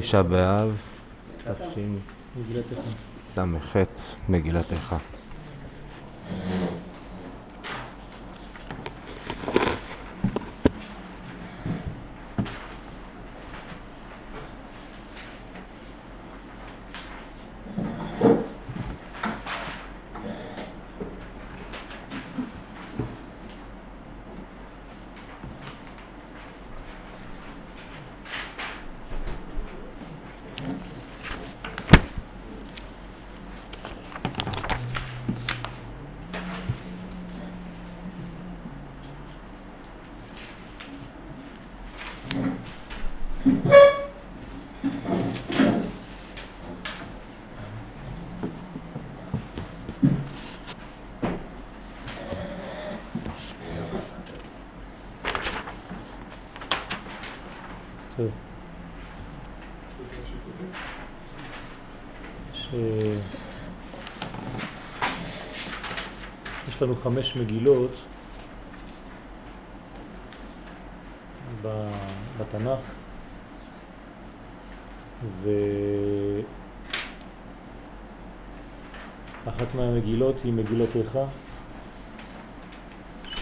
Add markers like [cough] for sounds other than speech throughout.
תשעה באב, תשס"ח, מגילת איכה. יש לנו חמש מגילות בתנ"ך. ואחת מהמגילות היא מגילות איכה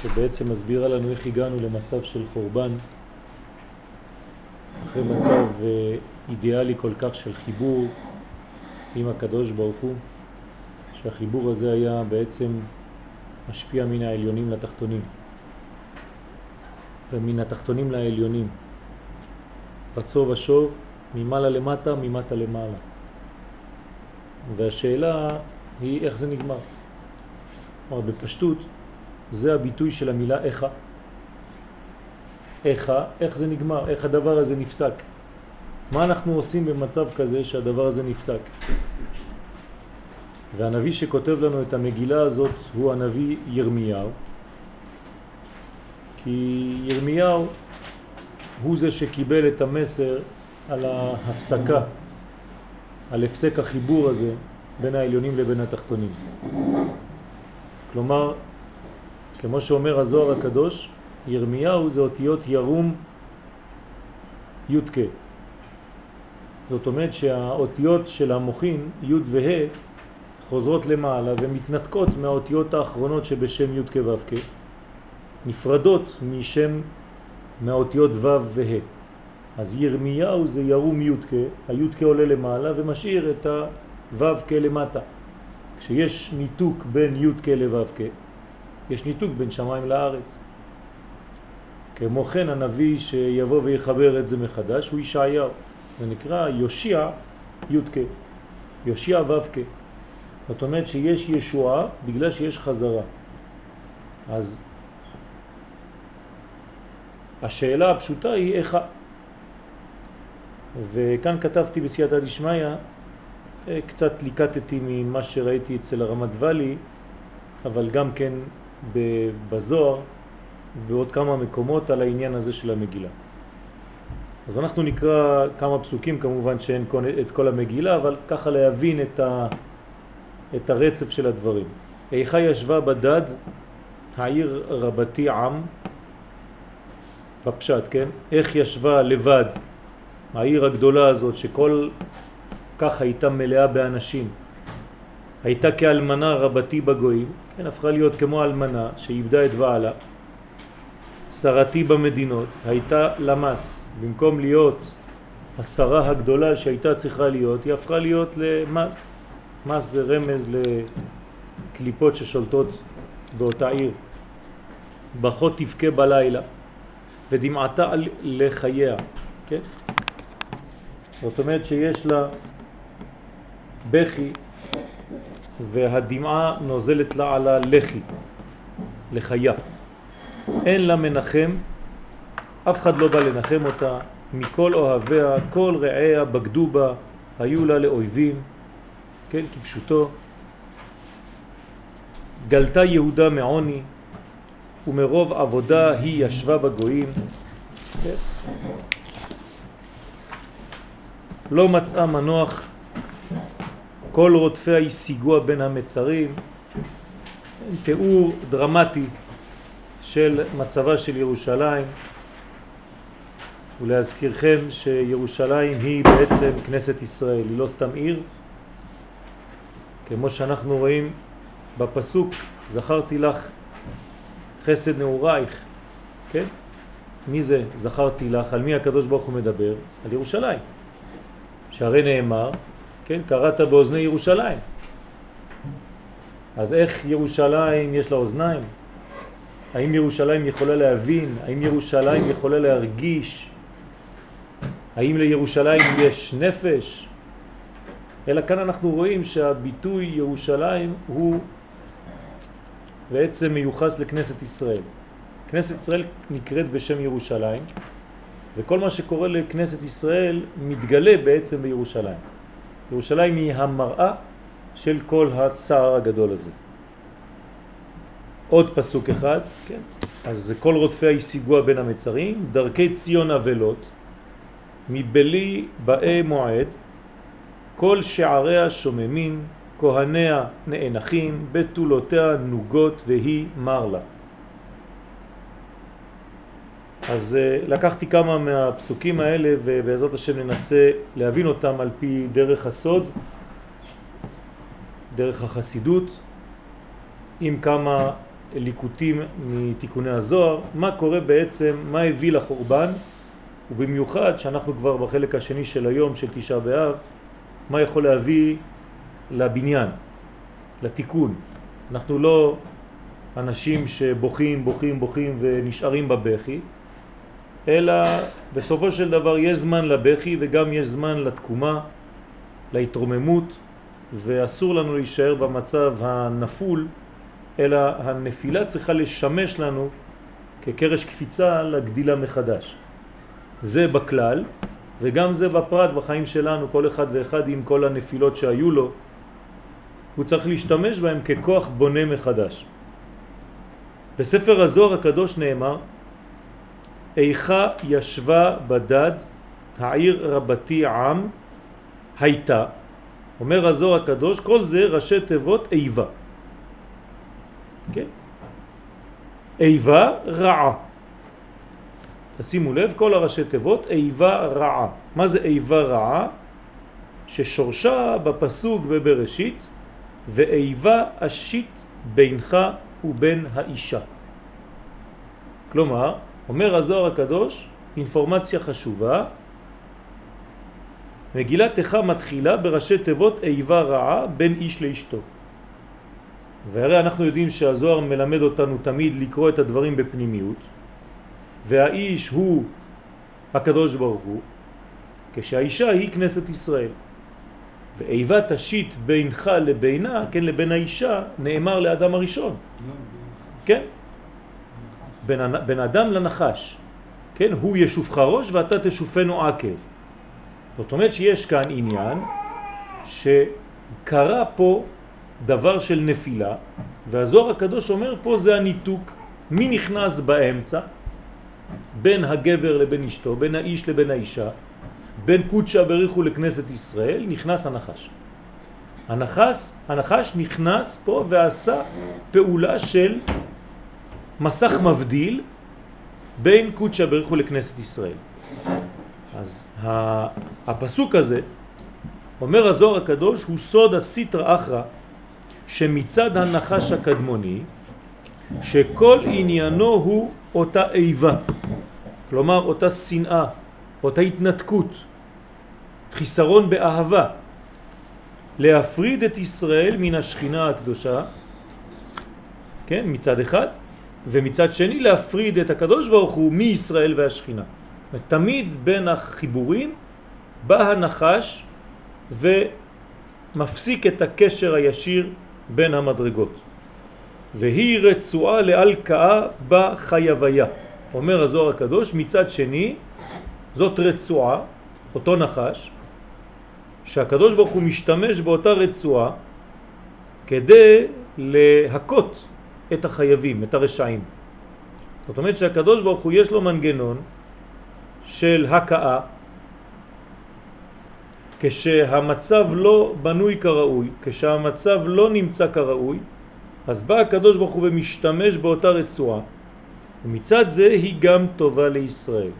שבעצם מסבירה לנו איך הגענו למצב של חורבן אחרי מצב אה, אידיאלי כל כך של חיבור עם הקדוש ברוך הוא שהחיבור הזה היה בעצם משפיע מן העליונים לתחתונים. ומן התחתונים לעליונים. רצו ושוב ממעלה למטה, ממטה למעלה. והשאלה היא איך זה נגמר. כלומר בפשטות זה הביטוי של המילה איכה איכה, איך זה נגמר, איך הדבר הזה נפסק. מה אנחנו עושים במצב כזה שהדבר הזה נפסק והנביא שכותב לנו את המגילה הזאת הוא הנביא ירמיהו כי ירמיהו הוא זה שקיבל את המסר על ההפסקה, על הפסק החיבור הזה בין העליונים לבין התחתונים. כלומר, כמו שאומר הזוהר הקדוש, ירמיהו זה אותיות ירום י' זאת אומרת שהאותיות של המוחין, י' וה', חוזרות למעלה ומתנתקות מהאותיות האחרונות שבשם י' כ' ו' כ', נפרדות משם מהאותיות ו' וה'. אז ירמיהו זה ירום י' כ', הי' כ' עולה למעלה ומשאיר את הו' כ' למטה. כשיש ניתוק בין י' כ' לו' כ', יש ניתוק בין שמיים לארץ. כמו כן הנביא שיבוא ויחבר את זה מחדש הוא ישעיהו, זה נקרא יושיע י' כ', יושיע ו' כ'. זאת אומרת שיש ישועה בגלל שיש חזרה. אז השאלה הפשוטה היא איך... וכאן כתבתי בסייעתא דשמיא, אה, קצת ליקטתי ממה שראיתי אצל הרמת ואלי, אבל גם כן בזוהר, בעוד כמה מקומות על העניין הזה של המגילה. אז אנחנו נקרא כמה פסוקים, כמובן שאין את כל המגילה, אבל ככה להבין את ה... את הרצף של הדברים. איכה ישבה בדד העיר רבתי עם, בפשט, כן? איך ישבה לבד העיר הגדולה הזאת שכל כך הייתה מלאה באנשים, הייתה כאלמנה רבתי בגויים, כן, הפכה להיות כמו אלמנה שאיבדה את בעלה, שרתי במדינות, הייתה למס, במקום להיות השרה הגדולה שהייתה צריכה להיות, היא הפכה להיות למס. מס זה רמז לקליפות ששולטות באותה עיר. בחות תבכה בלילה ודמעתה לחייה, כן? זאת אומרת שיש לה בכי והדמעה נוזלת לה על הלחי, לחיה. אין לה מנחם, אף אחד לא בא לנחם אותה, מכל אוהביה, כל רעיה בגדו בה, היו לה לאויבים, כן, כפשוטו. גלתה יהודה מעוני, ומרוב עבודה היא ישבה בגויים. כן. לא מצאה מנוח, כל רודפיה השיגוה בין המצרים. תיאור דרמטי של מצבה של ירושלים. ולהזכירכם שירושלים היא בעצם כנסת ישראל, היא לא סתם עיר, כמו שאנחנו רואים בפסוק, זכרתי לך חסד נעורייך, כן? מי זה זכרתי לך? על מי הקדוש ברוך הוא מדבר? על ירושלים. שהרי נאמר, כן, קראת באוזני ירושלים. אז איך ירושלים יש לה אוזניים? האם ירושלים יכולה להבין? האם ירושלים יכולה להרגיש? האם לירושלים יש נפש? אלא כאן אנחנו רואים שהביטוי ירושלים הוא בעצם מיוחס לכנסת ישראל. כנסת ישראל נקראת בשם ירושלים, וכל מה שקורה לכנסת ישראל מתגלה בעצם בירושלים. ירושלים היא המראה של כל הצער הגדול הזה. עוד פסוק אחד, כן? אז כל רודפי היסיגוע בין המצרים, דרכי ציון אבלות, מבלי באי מועד, כל שעריה שוממים, כהניה נאנחים, בתולותיה נוגות והיא מר לה. אז אה, לקחתי כמה מהפסוקים האלה ובעזרת השם ננסה להבין אותם על פי דרך הסוד, דרך החסידות, עם כמה ליקוטים מתיקוני הזוהר, מה קורה בעצם, מה הביא לחורבן, ובמיוחד שאנחנו כבר בחלק השני של היום של תשעה באב, מה יכול להביא לבניין, לתיקון. אנחנו לא אנשים שבוכים, בוכים, בוכים ונשארים בבכי, אלא בסופו של דבר יש זמן לבכי וגם יש זמן לתקומה, להתרוממות, ואסור לנו להישאר במצב הנפול, אלא הנפילה צריכה לשמש לנו כקרש קפיצה לגדילה מחדש. זה בכלל, וגם זה בפרט בחיים שלנו, כל אחד ואחד עם כל הנפילות שהיו לו, הוא צריך להשתמש בהם ככוח בונה מחדש. בספר הזוהר הקדוש נאמר, איכה ישבה בדד העיר רבתי עם הייתה, אומר הזוהר הקדוש, כל זה ראשי תיבות איבה. כן? איבה רעה. תשימו לב, כל הראשי תיבות איבה רעה. מה זה איבה רעה? ששורשה בפסוק בבראשית, ואיבה אשית בינך ובין האישה. כלומר, אומר הזוהר הקדוש, אינפורמציה חשובה, מגילת איכה מתחילה בראשי תיבות איבה רעה בין איש לאשתו. והרי אנחנו יודעים שהזוהר מלמד אותנו תמיד לקרוא את הדברים בפנימיות, והאיש הוא הקדוש ברוך הוא, כשהאישה היא כנסת ישראל. ואיבה תשית בינך לבינה, כן, לבין האישה, נאמר לאדם הראשון. כן? בין, בין אדם לנחש. כן? הוא ישופך ראש ואתה תשופנו עקב. זאת אומרת שיש כאן עניין שקרה פה דבר של נפילה, והזוהר הקדוש אומר פה זה הניתוק. מי נכנס באמצע? בין הגבר לבין אשתו, בין האיש לבין האישה, בין קודשה בריחו לכנסת ישראל, נכנס הנחש. הנחש, הנחש נכנס פה ועשה פעולה של מסך מבדיל בין קודשה בריחו לכנסת ישראל. אז הפסוק הזה, אומר הזוהר הקדוש, הוא סוד הסיטר אחרא שמצד הנחש הקדמוני, שכל עניינו הוא אותה איבה, כלומר אותה שנאה, אותה התנתקות, חיסרון באהבה, להפריד את ישראל מן השכינה הקדושה, כן, מצד אחד, ומצד שני להפריד את הקדוש ברוך הוא מישראל והשכינה. תמיד בין החיבורים בא הנחש ומפסיק את הקשר הישיר בין המדרגות. והיא רצועה להלקאה בחייביה. אומר הזוהר הקדוש, מצד שני, זאת רצועה, אותו נחש, שהקדוש ברוך הוא משתמש באותה רצועה כדי להכות את החייבים, את הרשעים. זאת אומרת שהקדוש ברוך הוא יש לו מנגנון של הכאה כשהמצב לא בנוי כראוי, כשהמצב לא נמצא כראוי, אז בא הקדוש ברוך הוא ומשתמש באותה רצועה, ומצד זה היא גם טובה לישראל.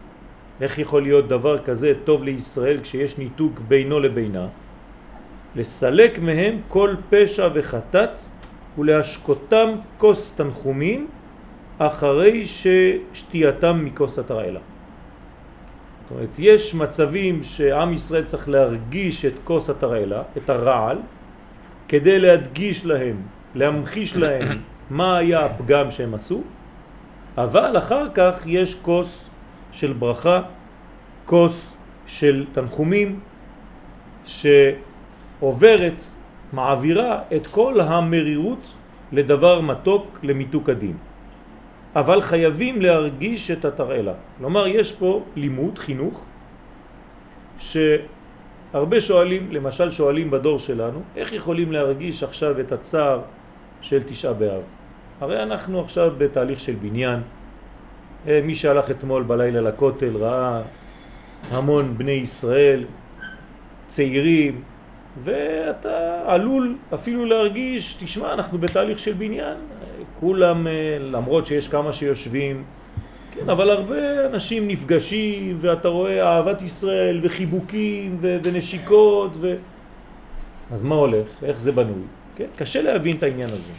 איך יכול להיות דבר כזה טוב לישראל כשיש ניתוק בינו לבינה? לסלק מהם כל פשע וחטאת ולהשקותם כוס תנחומים אחרי ששתייתם מכוס התרעלה. זאת אומרת, יש מצבים שעם ישראל צריך להרגיש את כוס התרעלה, את הרעל, כדי להדגיש להם, להמחיש להם מה היה הפגם שהם עשו, אבל אחר כך יש כוס של ברכה, כוס של תנחומים, שעוברת, מעבירה את כל המרירות לדבר מתוק, למיתוק הדין. אבל חייבים להרגיש את התרעלה. כלומר, יש פה לימוד, חינוך, שהרבה שואלים, למשל שואלים בדור שלנו, איך יכולים להרגיש עכשיו את הצער של תשעה באב? הרי אנחנו עכשיו בתהליך של בניין. אה, מי שהלך אתמול בלילה לכותל ראה המון בני ישראל, צעירים, ואתה עלול אפילו להרגיש, תשמע, אנחנו בתהליך של בניין, כולם, אה, למרות שיש כמה שיושבים, כן, אבל הרבה אנשים נפגשים, ואתה רואה אהבת ישראל, וחיבוקים, ו- ונשיקות, ו... אז מה הולך? איך זה בנוי? כן? קשה להבין את העניין הזה.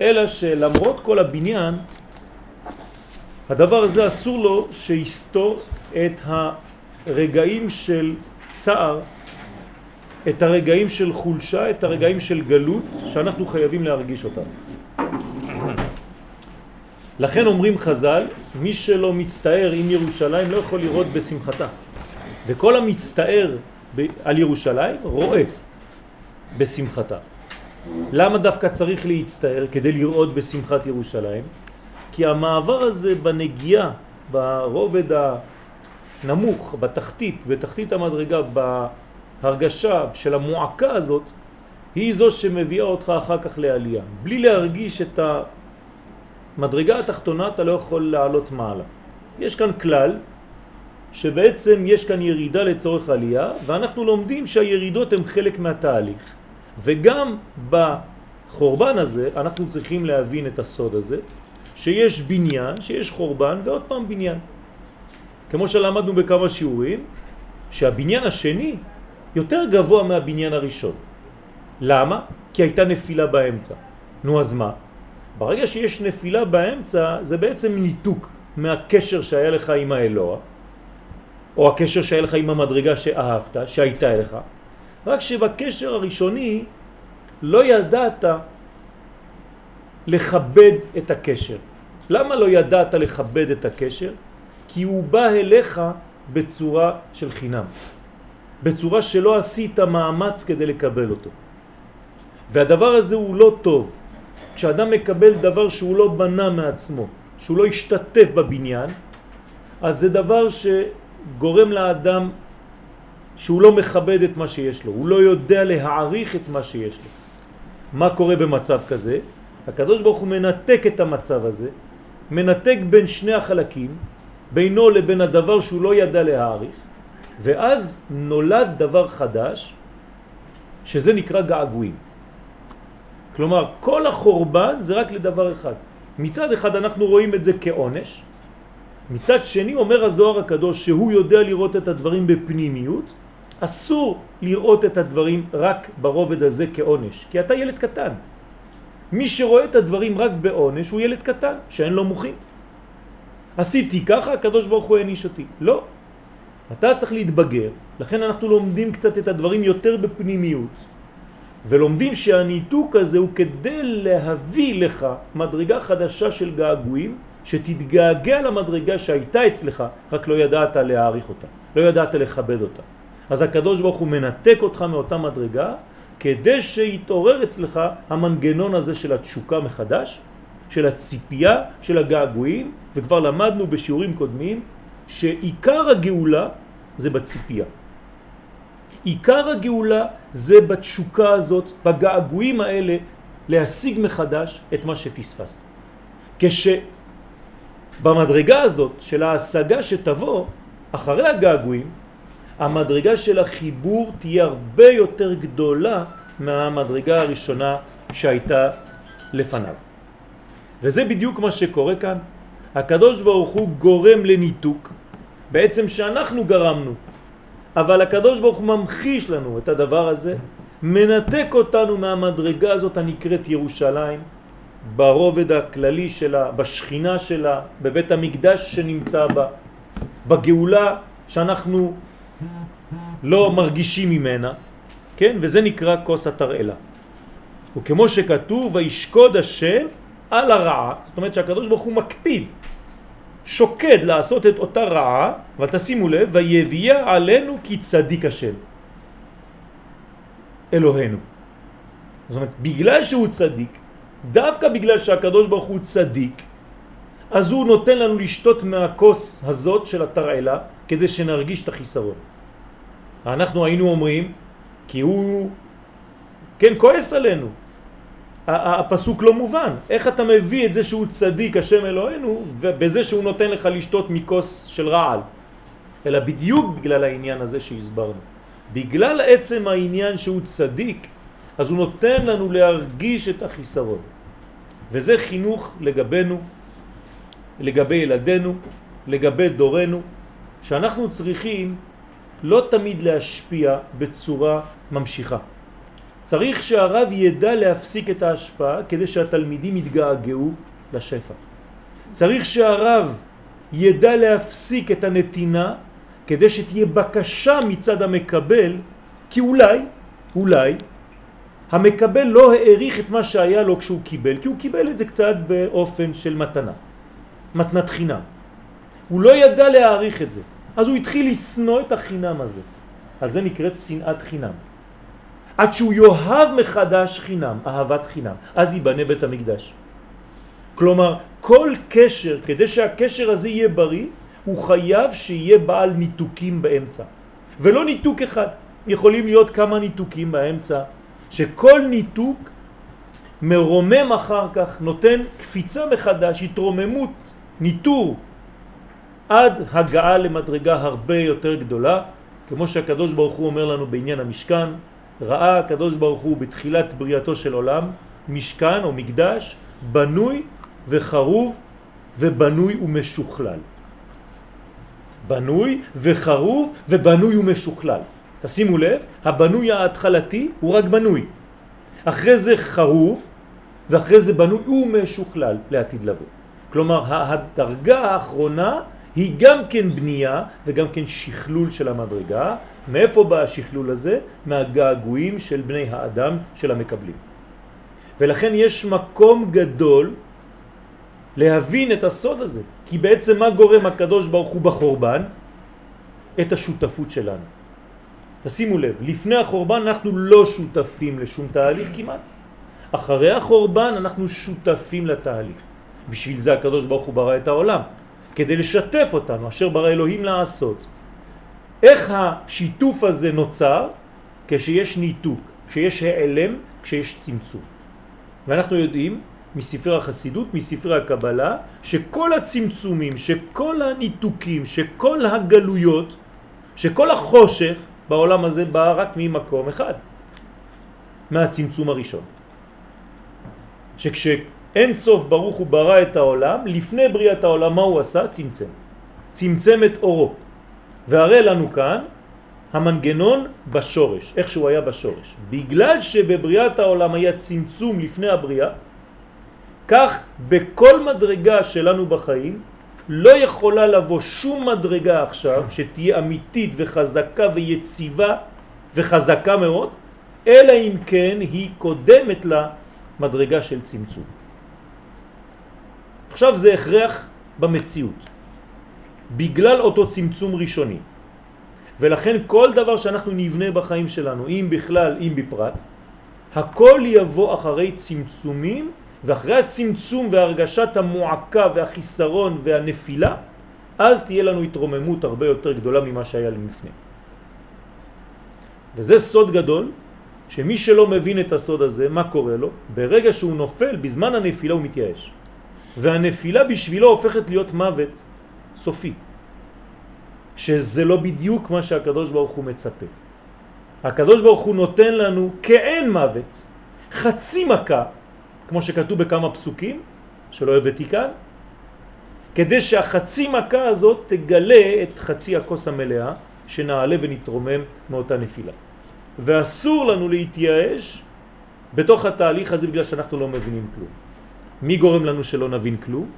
אלא שלמרות כל הבניין, הדבר הזה אסור לו שיסתור את הרגעים של צער, את הרגעים של חולשה, את הרגעים של גלות, שאנחנו חייבים להרגיש אותם. לכן אומרים חז"ל, מי שלא מצטער עם ירושלים לא יכול לראות בשמחתה. וכל המצטער על ירושלים רואה בשמחתה. למה דווקא צריך להצטער כדי לראות בשמחת ירושלים? כי המעבר הזה בנגיעה, ברובד הנמוך, בתחתית, בתחתית המדרגה, בהרגשה של המועקה הזאת, היא זו שמביאה אותך אחר כך לעלייה. בלי להרגיש את המדרגה התחתונה אתה לא יכול לעלות מעלה. יש כאן כלל שבעצם יש כאן ירידה לצורך עלייה ואנחנו לומדים שהירידות הן חלק מהתהליך. וגם בחורבן הזה אנחנו צריכים להבין את הסוד הזה, שיש בניין, שיש חורבן ועוד פעם בניין. כמו שלמדנו בכמה שיעורים, שהבניין השני יותר גבוה מהבניין הראשון. למה? כי הייתה נפילה באמצע. נו אז מה? ברגע שיש נפילה באמצע זה בעצם ניתוק מהקשר שהיה לך עם האלוה, או הקשר שהיה לך עם המדרגה שאהבת, שהייתה לך, רק שבקשר הראשוני לא ידעת לכבד את הקשר. למה לא ידעת לכבד את הקשר? כי הוא בא אליך בצורה של חינם, בצורה שלא עשית מאמץ כדי לקבל אותו. והדבר הזה הוא לא טוב. כשאדם מקבל דבר שהוא לא בנה מעצמו, שהוא לא השתתף בבניין, אז זה דבר שגורם לאדם שהוא לא מכבד את מה שיש לו, הוא לא יודע להעריך את מה שיש לו. מה קורה במצב כזה? הקדוש ברוך הוא מנתק את המצב הזה, מנתק בין שני החלקים, בינו לבין הדבר שהוא לא ידע להעריך, ואז נולד דבר חדש, שזה נקרא געגועים. כלומר, כל החורבן זה רק לדבר אחד. מצד אחד אנחנו רואים את זה כעונש, מצד שני אומר הזוהר הקדוש שהוא יודע לראות את הדברים בפנימיות, אסור לראות את הדברים רק ברובד הזה כעונש, כי אתה ילד קטן. מי שרואה את הדברים רק בעונש הוא ילד קטן, שאין לו מוחים. עשיתי ככה, הקדוש ברוך הוא העניש אותי. לא. אתה צריך להתבגר, לכן אנחנו לומדים קצת את הדברים יותר בפנימיות, ולומדים שהניתוק הזה הוא כדי להביא לך מדרגה חדשה של געגועים, שתתגעגע למדרגה שהייתה אצלך, רק לא ידעת להעריך אותה, לא ידעת לכבד אותה. אז הקדוש ברוך הוא מנתק אותך מאותה מדרגה, כדי שיתעורר אצלך המנגנון הזה של התשוקה מחדש, של הציפייה, של הגעגועים, וכבר למדנו בשיעורים קודמים שעיקר הגאולה זה בציפייה. עיקר הגאולה זה בתשוקה הזאת, בגעגועים האלה, להשיג מחדש את מה שפספסת. כשבמדרגה הזאת של ההשגה שתבוא אחרי הגעגועים, המדרגה של החיבור תהיה הרבה יותר גדולה מהמדרגה הראשונה שהייתה לפניו. וזה בדיוק מה שקורה כאן. הקדוש ברוך הוא גורם לניתוק בעצם שאנחנו גרמנו. אבל הקדוש ברוך הוא ממחיש לנו את הדבר הזה, מנתק אותנו מהמדרגה הזאת הנקראת ירושלים, ברובד הכללי שלה, בשכינה שלה, בבית המקדש שנמצא בה, בגאולה שאנחנו לא מרגישים ממנה, כן? וזה נקרא כוס התרעלה. וכמו שכתוב, וישקוד השם על הרעה, זאת אומרת שהקדוש ברוך הוא מקפיד, שוקד לעשות את אותה רעה, אבל תשימו לב, ויביאה עלינו כי צדיק השם, אלוהינו. זאת אומרת, בגלל שהוא צדיק, דווקא בגלל שהקדוש ברוך הוא צדיק, אז הוא נותן לנו לשתות מהכוס הזאת של התרעלה כדי שנרגיש את החיסרון. אנחנו היינו אומרים, כי הוא, כן, כועס עלינו. הפסוק לא מובן. איך אתה מביא את זה שהוא צדיק, השם אלוהינו, ובזה שהוא נותן לך לשתות מכוס של רעל? אלא בדיוק בגלל העניין הזה שהסברנו. בגלל עצם העניין שהוא צדיק, אז הוא נותן לנו להרגיש את החיסרון. וזה חינוך לגבינו, לגבי ילדינו, לגבי דורנו, שאנחנו צריכים לא תמיד להשפיע בצורה ממשיכה. צריך שהרב ידע להפסיק את ההשפעה כדי שהתלמידים יתגעגעו לשפע. צריך שהרב ידע להפסיק את הנתינה כדי שתהיה בקשה מצד המקבל, כי אולי, אולי, המקבל לא העריך את מה שהיה לו כשהוא קיבל, כי הוא קיבל את זה קצת באופן של מתנה, מתנת חינם. הוא לא ידע להעריך את זה, אז הוא התחיל לסנוע את החינם הזה. אז זה נקראת שנאת חינם. עד שהוא יאהב מחדש חינם, אהבת חינם, אז ייבנה בית המקדש. כלומר, כל קשר, כדי שהקשר הזה יהיה בריא, הוא חייב שיהיה בעל ניתוקים באמצע. ולא ניתוק אחד, יכולים להיות כמה ניתוקים באמצע, שכל ניתוק מרומם אחר כך, נותן קפיצה מחדש, התרוממות, ניטור, עד הגעה למדרגה הרבה יותר גדולה, כמו שהקדוש ברוך הוא אומר לנו בעניין המשכן, ראה הקדוש ברוך הוא בתחילת בריאתו של עולם משכן או מקדש בנוי וחרוב ובנוי ומשוכלל. בנוי וחרוב ובנוי ומשוכלל. תשימו לב, הבנוי ההתחלתי הוא רק בנוי. אחרי זה חרוב ואחרי זה בנוי ומשוכלל לעתיד לבוא. כלומר, הדרגה האחרונה היא גם כן בנייה וגם כן שכלול של המדרגה. מאיפה בא השכלול הזה? מהגעגועים של בני האדם של המקבלים. ולכן יש מקום גדול להבין את הסוד הזה, כי בעצם מה גורם הקדוש ברוך הוא בחורבן? את השותפות שלנו. תשימו לב, לפני החורבן אנחנו לא שותפים לשום תהליך כמעט. אחרי החורבן אנחנו שותפים לתהליך. בשביל זה הקדוש ברוך הוא ברא את העולם. כדי לשתף אותנו, אשר ברא אלוהים לעשות. איך השיתוף הזה נוצר? כשיש ניתוק, כשיש העלם, כשיש צמצום. ואנחנו יודעים מספרי החסידות, מספרי הקבלה, שכל הצמצומים, שכל הניתוקים, שכל הגלויות, שכל החושך בעולם הזה בא רק ממקום אחד, מהצמצום הראשון. שכש... אין סוף ברוך הוא ברא את העולם, לפני בריאת העולם מה הוא עשה? צמצם. צמצם את אורו. והראה לנו כאן המנגנון בשורש, איך שהוא היה בשורש. בגלל שבבריאת העולם היה צמצום לפני הבריאה, כך בכל מדרגה שלנו בחיים לא יכולה לבוא שום מדרגה עכשיו שתהיה אמיתית וחזקה ויציבה וחזקה מאוד, אלא אם כן היא קודמת למדרגה של צמצום. עכשיו זה הכרח במציאות, בגלל אותו צמצום ראשוני. ולכן כל דבר שאנחנו נבנה בחיים שלנו, אם בכלל, אם בפרט, הכל יבוא אחרי צמצומים, ואחרי הצמצום והרגשת המועקה והחיסרון והנפילה, אז תהיה לנו התרוממות הרבה יותר גדולה ממה שהיה לפני. וזה סוד גדול, שמי שלא מבין את הסוד הזה, מה קורה לו? ברגע שהוא נופל, בזמן הנפילה הוא מתייאש. והנפילה בשבילו הופכת להיות מוות סופי. שזה לא בדיוק מה שהקדוש ברוך הוא מצפה. הקדוש ברוך הוא נותן לנו כאין מוות, חצי מכה, כמו שכתוב בכמה פסוקים, שלא הבאתי כאן, כדי שהחצי מכה הזאת תגלה את חצי הכוס המלאה שנעלה ונתרומם מאותה נפילה. ואסור לנו להתייאש בתוך התהליך הזה בגלל שאנחנו לא מבינים כלום. מי גורם לנו שלא נבין כלום?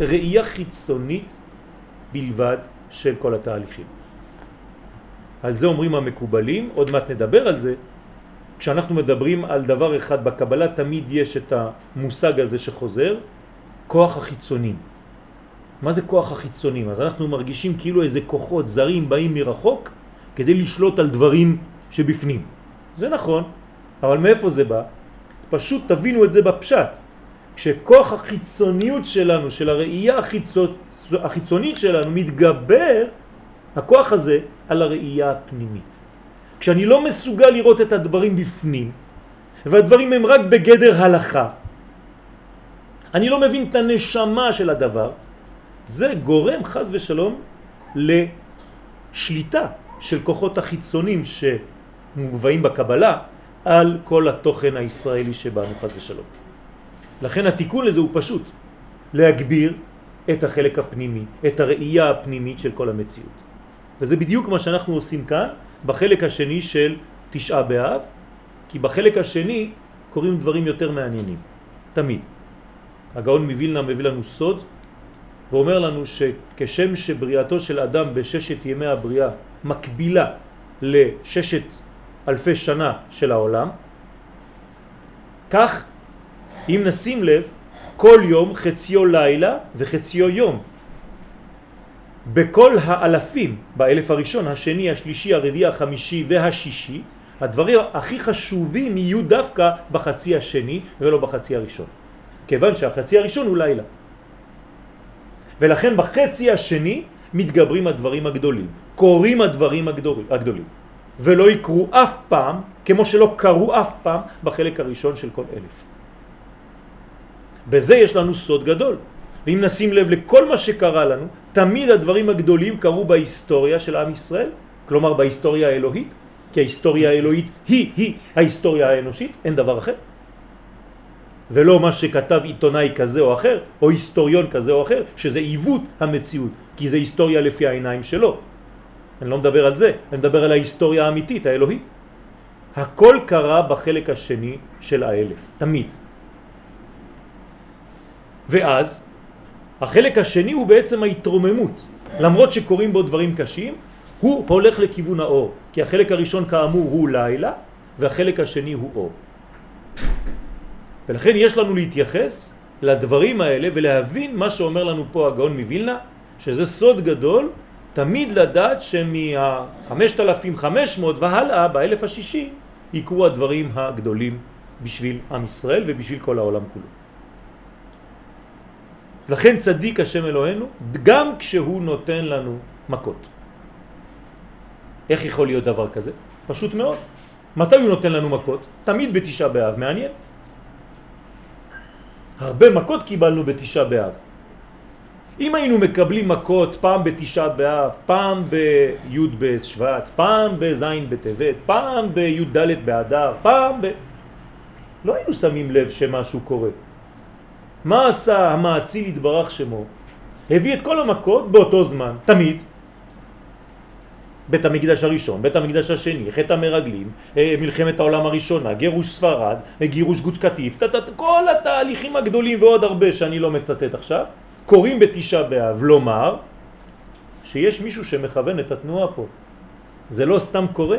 ראייה חיצונית בלבד של כל התהליכים. על זה אומרים המקובלים, עוד מעט נדבר על זה, כשאנחנו מדברים על דבר אחד בקבלה תמיד יש את המושג הזה שחוזר, כוח החיצונים. מה זה כוח החיצונים? אז אנחנו מרגישים כאילו איזה כוחות זרים באים מרחוק כדי לשלוט על דברים שבפנים. זה נכון, אבל מאיפה זה בא? פשוט תבינו את זה בפשט. כשכוח החיצוניות שלנו, של הראייה החיצונית שלנו מתגבר, הכוח הזה על הראייה הפנימית. כשאני לא מסוגל לראות את הדברים בפנים, והדברים הם רק בגדר הלכה, אני לא מבין את הנשמה של הדבר, זה גורם חז ושלום לשליטה של כוחות החיצונים שמובאים בקבלה על כל התוכן הישראלי שבאנו חז ושלום. לכן התיקון לזה הוא פשוט, להגביר את החלק הפנימי, את הראייה הפנימית של כל המציאות. וזה בדיוק מה שאנחנו עושים כאן בחלק השני של תשעה באב, כי בחלק השני קורים דברים יותר מעניינים, תמיד. הגאון מווילנה מביא לנו סוד ואומר לנו שכשם שבריאתו של אדם בששת ימי הבריאה מקבילה לששת אלפי שנה של העולם, כך אם נשים לב, כל יום חציו לילה וחציו יום. בכל האלפים, באלף הראשון, השני, השלישי, הרביעי, החמישי והשישי, הדברים הכי חשובים יהיו דווקא בחצי השני ולא בחצי הראשון. כיוון שהחצי הראשון הוא לילה. ולכן בחצי השני מתגברים הדברים הגדולים, קורים הדברים הגדולים, ולא יקרו אף פעם, כמו שלא קרו אף פעם בחלק הראשון של כל אלף. בזה יש לנו סוד גדול. ואם נשים לב לכל מה שקרה לנו, תמיד הדברים הגדולים קרו בהיסטוריה של עם ישראל, כלומר בהיסטוריה האלוהית, כי ההיסטוריה האלוהית היא-היא ההיסטוריה האנושית, אין דבר אחר. ולא מה שכתב עיתונאי כזה או אחר, או היסטוריון כזה או אחר, שזה עיוות המציאות, כי זה היסטוריה לפי העיניים שלו. אני לא מדבר על זה, אני מדבר על ההיסטוריה האמיתית, האלוהית. הכל קרה בחלק השני של האלף, תמיד. ואז החלק השני הוא בעצם ההתרוממות. למרות שקורים בו דברים קשים, הוא הולך לכיוון האור. כי החלק הראשון כאמור הוא לילה, והחלק השני הוא אור. ולכן יש לנו להתייחס לדברים האלה ולהבין מה שאומר לנו פה הגאון מווילנה, שזה סוד גדול, תמיד לדעת שמה-5500 והלאה, באלף השישי, יקרו הדברים הגדולים בשביל עם ישראל ובשביל כל העולם כולו. לכן צדיק השם אלוהינו, גם כשהוא נותן לנו מכות. איך יכול להיות דבר כזה? פשוט מאוד. מתי הוא נותן לנו מכות? תמיד בתשעה באב, מעניין. הרבה מכות קיבלנו בתשעה באב. אם היינו מקבלים מכות פעם בתשעה באב, פעם בי' בשבט, פעם בז' בטבת, פעם בי"ד באדר, פעם ב... לא היינו שמים לב שמשהו קורה. מה עשה המעציל התברך שמו? הביא את כל המכות באותו זמן, תמיד. בית המקדש הראשון, בית המקדש השני, חטא המרגלים, אה, מלחמת העולם הראשונה, גירוש ספרד, גירוש גוץ קטיף, כל התהליכים הגדולים ועוד הרבה שאני לא מצטט עכשיו, קוראים בתשעה באב, לומר שיש מישהו שמכוון את התנועה פה. זה לא סתם קורה.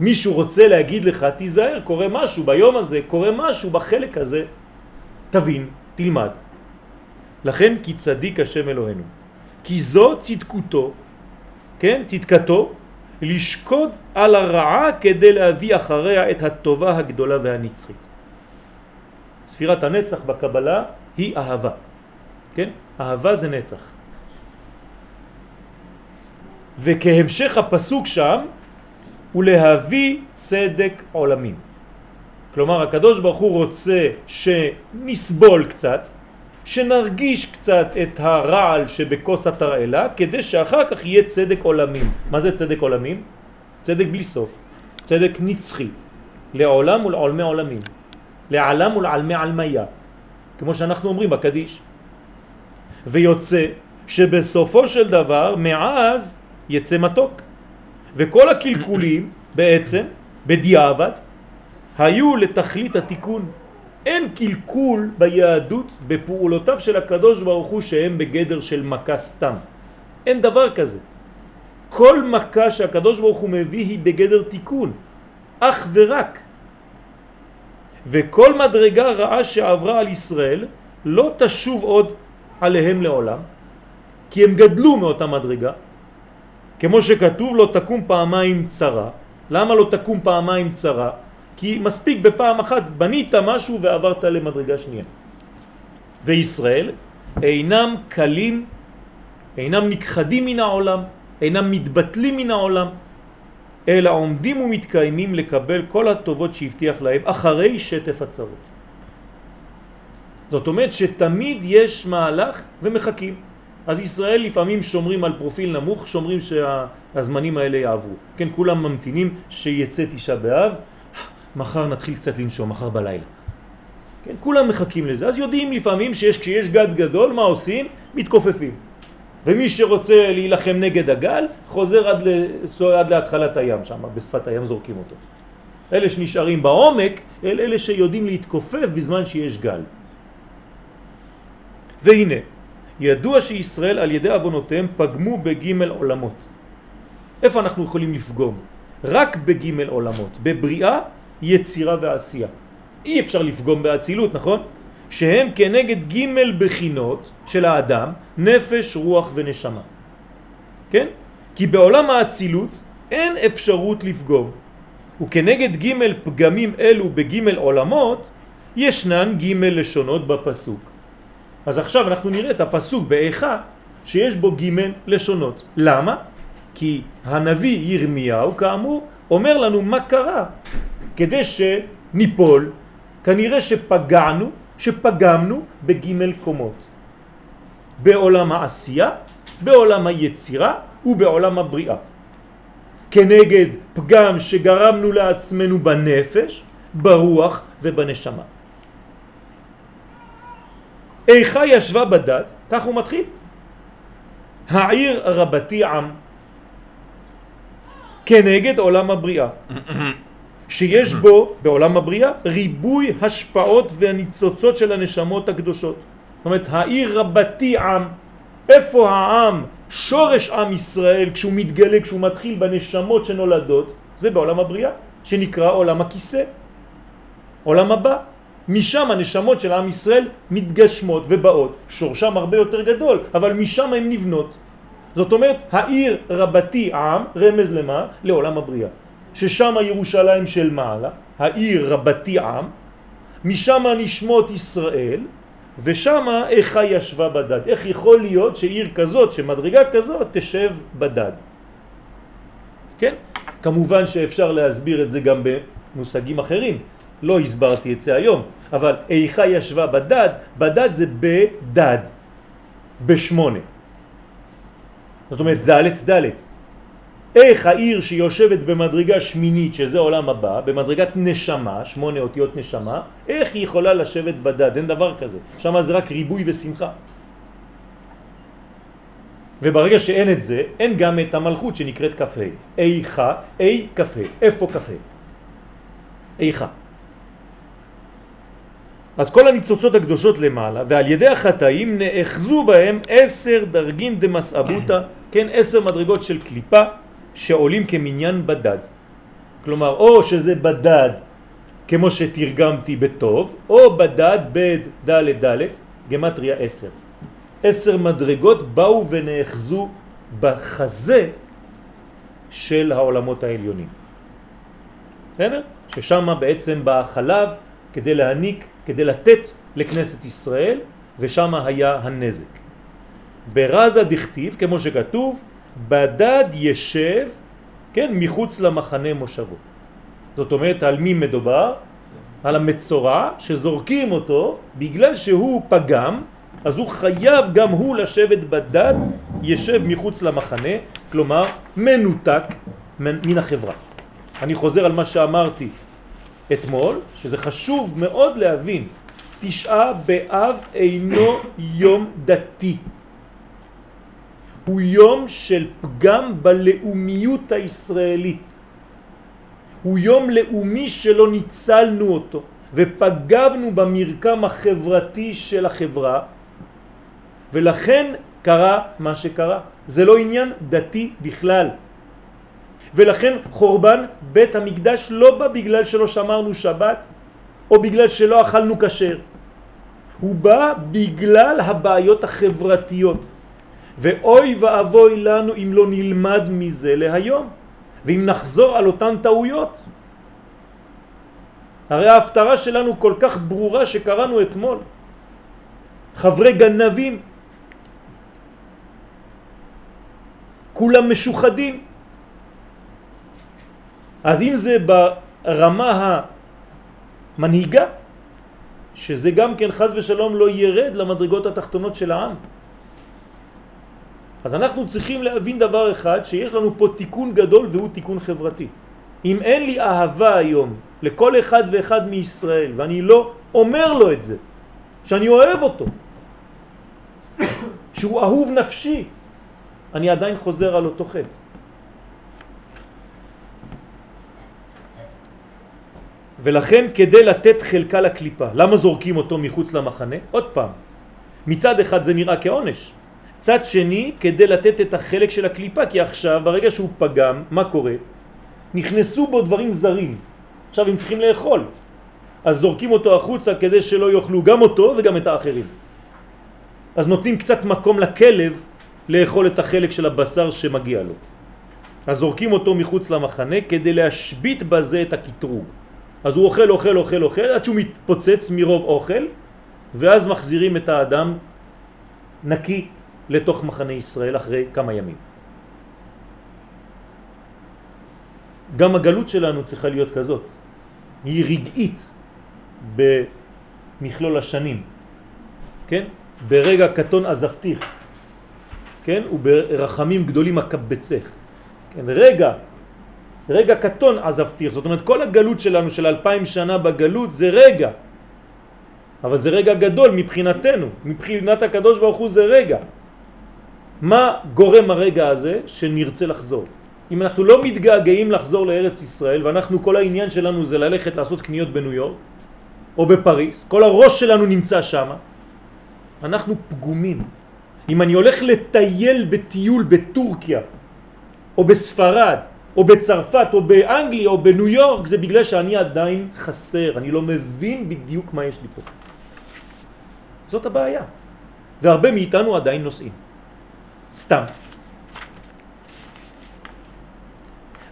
מישהו רוצה להגיד לך, תיזהר, קורה משהו ביום הזה, קורה משהו בחלק הזה. תבין, תלמד. לכן כי צדיק השם אלוהינו. כי זו צדקותו, כן, צדקתו, לשקוד על הרעה כדי להביא אחריה את הטובה הגדולה והנצחית. ספירת הנצח בקבלה היא אהבה. כן? אהבה זה נצח. וכהמשך הפסוק שם הוא להביא צדק עולמים. כלומר הקדוש ברוך הוא רוצה שנסבול קצת, שנרגיש קצת את הרעל שבכוס התרעלה, כדי שאחר כך יהיה צדק עולמים. מה זה צדק עולמים? צדק בלי סוף, צדק נצחי, לעולם ולעולמי עולמים, לעלם ולעלמי עלמיה, כמו שאנחנו אומרים בקדיש. ויוצא שבסופו של דבר מעז יצא מתוק. וכל הקלקולים בעצם, בדיעבד, היו לתכלית התיקון. אין קלקול ביהדות בפעולותיו של הקדוש ברוך הוא שהם בגדר של מכה סתם. אין דבר כזה. כל מכה שהקדוש ברוך הוא מביא היא בגדר תיקון, אך ורק. וכל מדרגה רעה שעברה על ישראל לא תשוב עוד עליהם לעולם, כי הם גדלו מאותה מדרגה, כמו שכתוב לא תקום פעמיים צרה. למה לא תקום פעמיים צרה? כי מספיק בפעם אחת בנית משהו ועברת למדרגה שנייה. וישראל אינם קלים, אינם נכחדים מן העולם, אינם מתבטלים מן העולם, אלא עומדים ומתקיימים לקבל כל הטובות שהבטיח להם אחרי שטף הצרות. זאת אומרת שתמיד יש מהלך ומחכים. אז ישראל לפעמים שומרים על פרופיל נמוך, שומרים שהזמנים האלה יעברו. כן, כולם ממתינים שיצא תשעה באב, מחר נתחיל קצת לנשום, מחר בלילה. כן, כולם מחכים לזה. אז יודעים לפעמים שיש, כשיש גד גדול, מה עושים? מתכופפים. ומי שרוצה להילחם נגד הגל, חוזר עד, לסוע, עד להתחלת הים, שם בשפת הים זורקים אותו. אלה שנשארים בעומק, אלה, אלה שיודעים להתכופף בזמן שיש גל. והנה, ידוע שישראל על ידי אבונותיהם פגמו בגימל עולמות. איפה אנחנו יכולים לפגום? רק בגימל עולמות, בבריאה, יצירה ועשייה. אי אפשר לפגום באצילות, נכון? שהם כנגד גימל בחינות של האדם, נפש, רוח ונשמה. כן? כי בעולם האצילות אין אפשרות לפגום. וכנגד גימל פגמים אלו בגימל עולמות, ישנן גימל לשונות בפסוק. אז עכשיו אנחנו נראה את הפסוק באיכה שיש בו גימל לשונות. למה? כי הנביא ירמיהו כאמור אומר לנו מה קרה כדי שניפול, כנראה שפגענו, שפגמנו בגימל קומות. בעולם העשייה, בעולם היצירה ובעולם הבריאה. כנגד פגם שגרמנו לעצמנו בנפש, ברוח ובנשמה. איכה ישבה בדת, כך הוא מתחיל. העיר רבתי עם כנגד עולם הבריאה שיש בו בעולם הבריאה ריבוי השפעות והניצוצות של הנשמות הקדושות זאת אומרת העיר רבתי עם איפה העם שורש עם ישראל כשהוא מתגלה כשהוא מתחיל בנשמות שנולדות זה בעולם הבריאה שנקרא עולם הכיסא עולם הבא משם הנשמות של עם ישראל מתגשמות ובאות, שורשם הרבה יותר גדול, אבל משם הן נבנות. זאת אומרת, העיר רבתי עם, רמז למה? לעולם הבריאה. ששם ירושלים של מעלה, העיר רבתי עם, משם נשמות ישראל, ושם איכה ישבה בדד. איך יכול להיות שעיר כזאת, שמדרגה כזאת, תשב בדד? כן? כמובן שאפשר להסביר את זה גם במושגים אחרים. לא הסברתי את זה היום, אבל איכה ישבה בדד, בדד זה בדד, בשמונה. זאת אומרת דלת דלת. איך העיר שיושבת במדרגה שמינית, שזה עולם הבא, במדרגת נשמה, שמונה אותיות נשמה, איך היא יכולה לשבת בדד? אין דבר כזה. שם זה רק ריבוי ושמחה. וברגע שאין את זה, אין גם את המלכות שנקראת כ"ה. איכה, אי כ"ה. איפה כ"ה? איכה. אז כל הניצוצות הקדושות למעלה, ועל ידי החטאים נאחזו בהם עשר דרגין דמסעבותא, כן, עשר מדרגות של קליפה שעולים כמניין בדד. כלומר, או שזה בדד, כמו שתרגמתי בטוב, או בדד בד ד' ד', גמטריה עשר. עשר מדרגות באו ונאחזו בחזה של העולמות העליונים. בסדר? ששם בעצם בא החלב כדי להעניק כדי לתת לכנסת ישראל, ושם היה הנזק. ברזה דכתיב, כמו שכתוב, בדד ישב, כן, מחוץ למחנה מושבו. זאת אומרת, על מי מדובר? על המצורע שזורקים אותו בגלל שהוא פגם, אז הוא חייב גם הוא לשבת בדד, ישב מחוץ למחנה, כלומר מנותק מן החברה. אני חוזר על מה שאמרתי אתמול, שזה חשוב מאוד להבין, תשעה באב אינו יום דתי. הוא יום של פגם בלאומיות הישראלית. הוא יום לאומי שלא ניצלנו אותו ופגמנו במרקם החברתי של החברה ולכן קרה מה שקרה. זה לא עניין דתי בכלל. ולכן חורבן בית המקדש לא בא בגלל שלא שמרנו שבת או בגלל שלא אכלנו כשר. הוא בא בגלל הבעיות החברתיות. ואוי ואבוי לנו אם לא נלמד מזה להיום, ואם נחזור על אותן טעויות. הרי ההפטרה שלנו כל כך ברורה שקראנו אתמול. חברי גנבים, כולם משוחדים. אז אם זה ברמה המנהיגה, שזה גם כן חז ושלום לא ירד למדרגות התחתונות של העם. אז אנחנו צריכים להבין דבר אחד, שיש לנו פה תיקון גדול והוא תיקון חברתי. אם אין לי אהבה היום לכל אחד ואחד מישראל, ואני לא אומר לו את זה, שאני אוהב אותו, שהוא אהוב נפשי, אני עדיין חוזר על אותו חטא. ולכן כדי לתת חלקה לקליפה, למה זורקים אותו מחוץ למחנה? עוד פעם, מצד אחד זה נראה כעונש, צד שני כדי לתת את החלק של הקליפה, כי עכשיו ברגע שהוא פגם, מה קורה? נכנסו בו דברים זרים, עכשיו הם צריכים לאכול, אז זורקים אותו החוצה כדי שלא יאכלו גם אותו וגם את האחרים. אז נותנים קצת מקום לכלב לאכול את החלק של הבשר שמגיע לו. אז זורקים אותו מחוץ למחנה כדי להשבית בזה את הקטרוג. אז הוא אוכל, אוכל, אוכל, אוכל, עד שהוא מתפוצץ מרוב אוכל, ואז מחזירים את האדם נקי לתוך מחנה ישראל אחרי כמה ימים. גם הגלות שלנו צריכה להיות כזאת. היא רגעית במכלול השנים, כן? ברגע קטון עזבתיך, כן? וברחמים גדולים הקבצך. כן? רגע רגע קטון עזבתיך. זאת אומרת, כל הגלות שלנו של אלפיים שנה בגלות זה רגע. אבל זה רגע גדול מבחינתנו. מבחינת הקדוש ברוך הוא זה רגע. מה גורם הרגע הזה שנרצה לחזור? אם אנחנו לא מתגעגעים לחזור לארץ ישראל, ואנחנו כל העניין שלנו זה ללכת לעשות קניות בניו יורק, או בפריס, כל הראש שלנו נמצא שם, אנחנו פגומים. אם אני הולך לטייל בטיול בטורקיה, או בספרד, או בצרפת, או באנגליה, או בניו יורק, זה בגלל שאני עדיין חסר, אני לא מבין בדיוק מה יש לי פה. זאת הבעיה. והרבה מאיתנו עדיין נוסעים. סתם.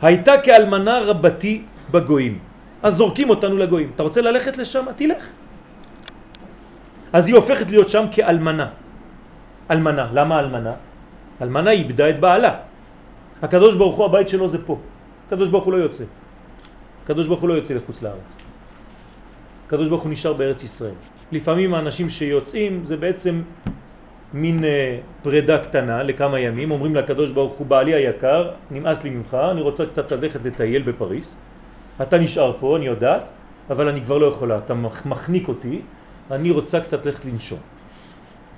הייתה כאלמנה רבתי בגויים. אז זורקים אותנו לגויים. אתה רוצה ללכת לשם? תלך. אז היא הופכת להיות שם כאלמנה. אלמנה. למה אלמנה? אלמנה איבדה את בעלה. הקדוש ברוך הוא הבית שלו זה פה. הקדוש ברוך הוא לא יוצא. הקדוש ברוך הוא לא יוצא לחוץ לארץ. הקדוש ברוך הוא נשאר בארץ ישראל. לפעמים האנשים שיוצאים זה בעצם מין אה, פרידה קטנה לכמה ימים, אומרים לקדוש ברוך הוא בעלי היקר, נמאס לי ממך, אני רוצה קצת ללכת לטייל בפריס, אתה נשאר פה, אני יודעת, אבל אני כבר לא יכולה, אתה מחניק אותי, אני רוצה קצת ללכת לנשום.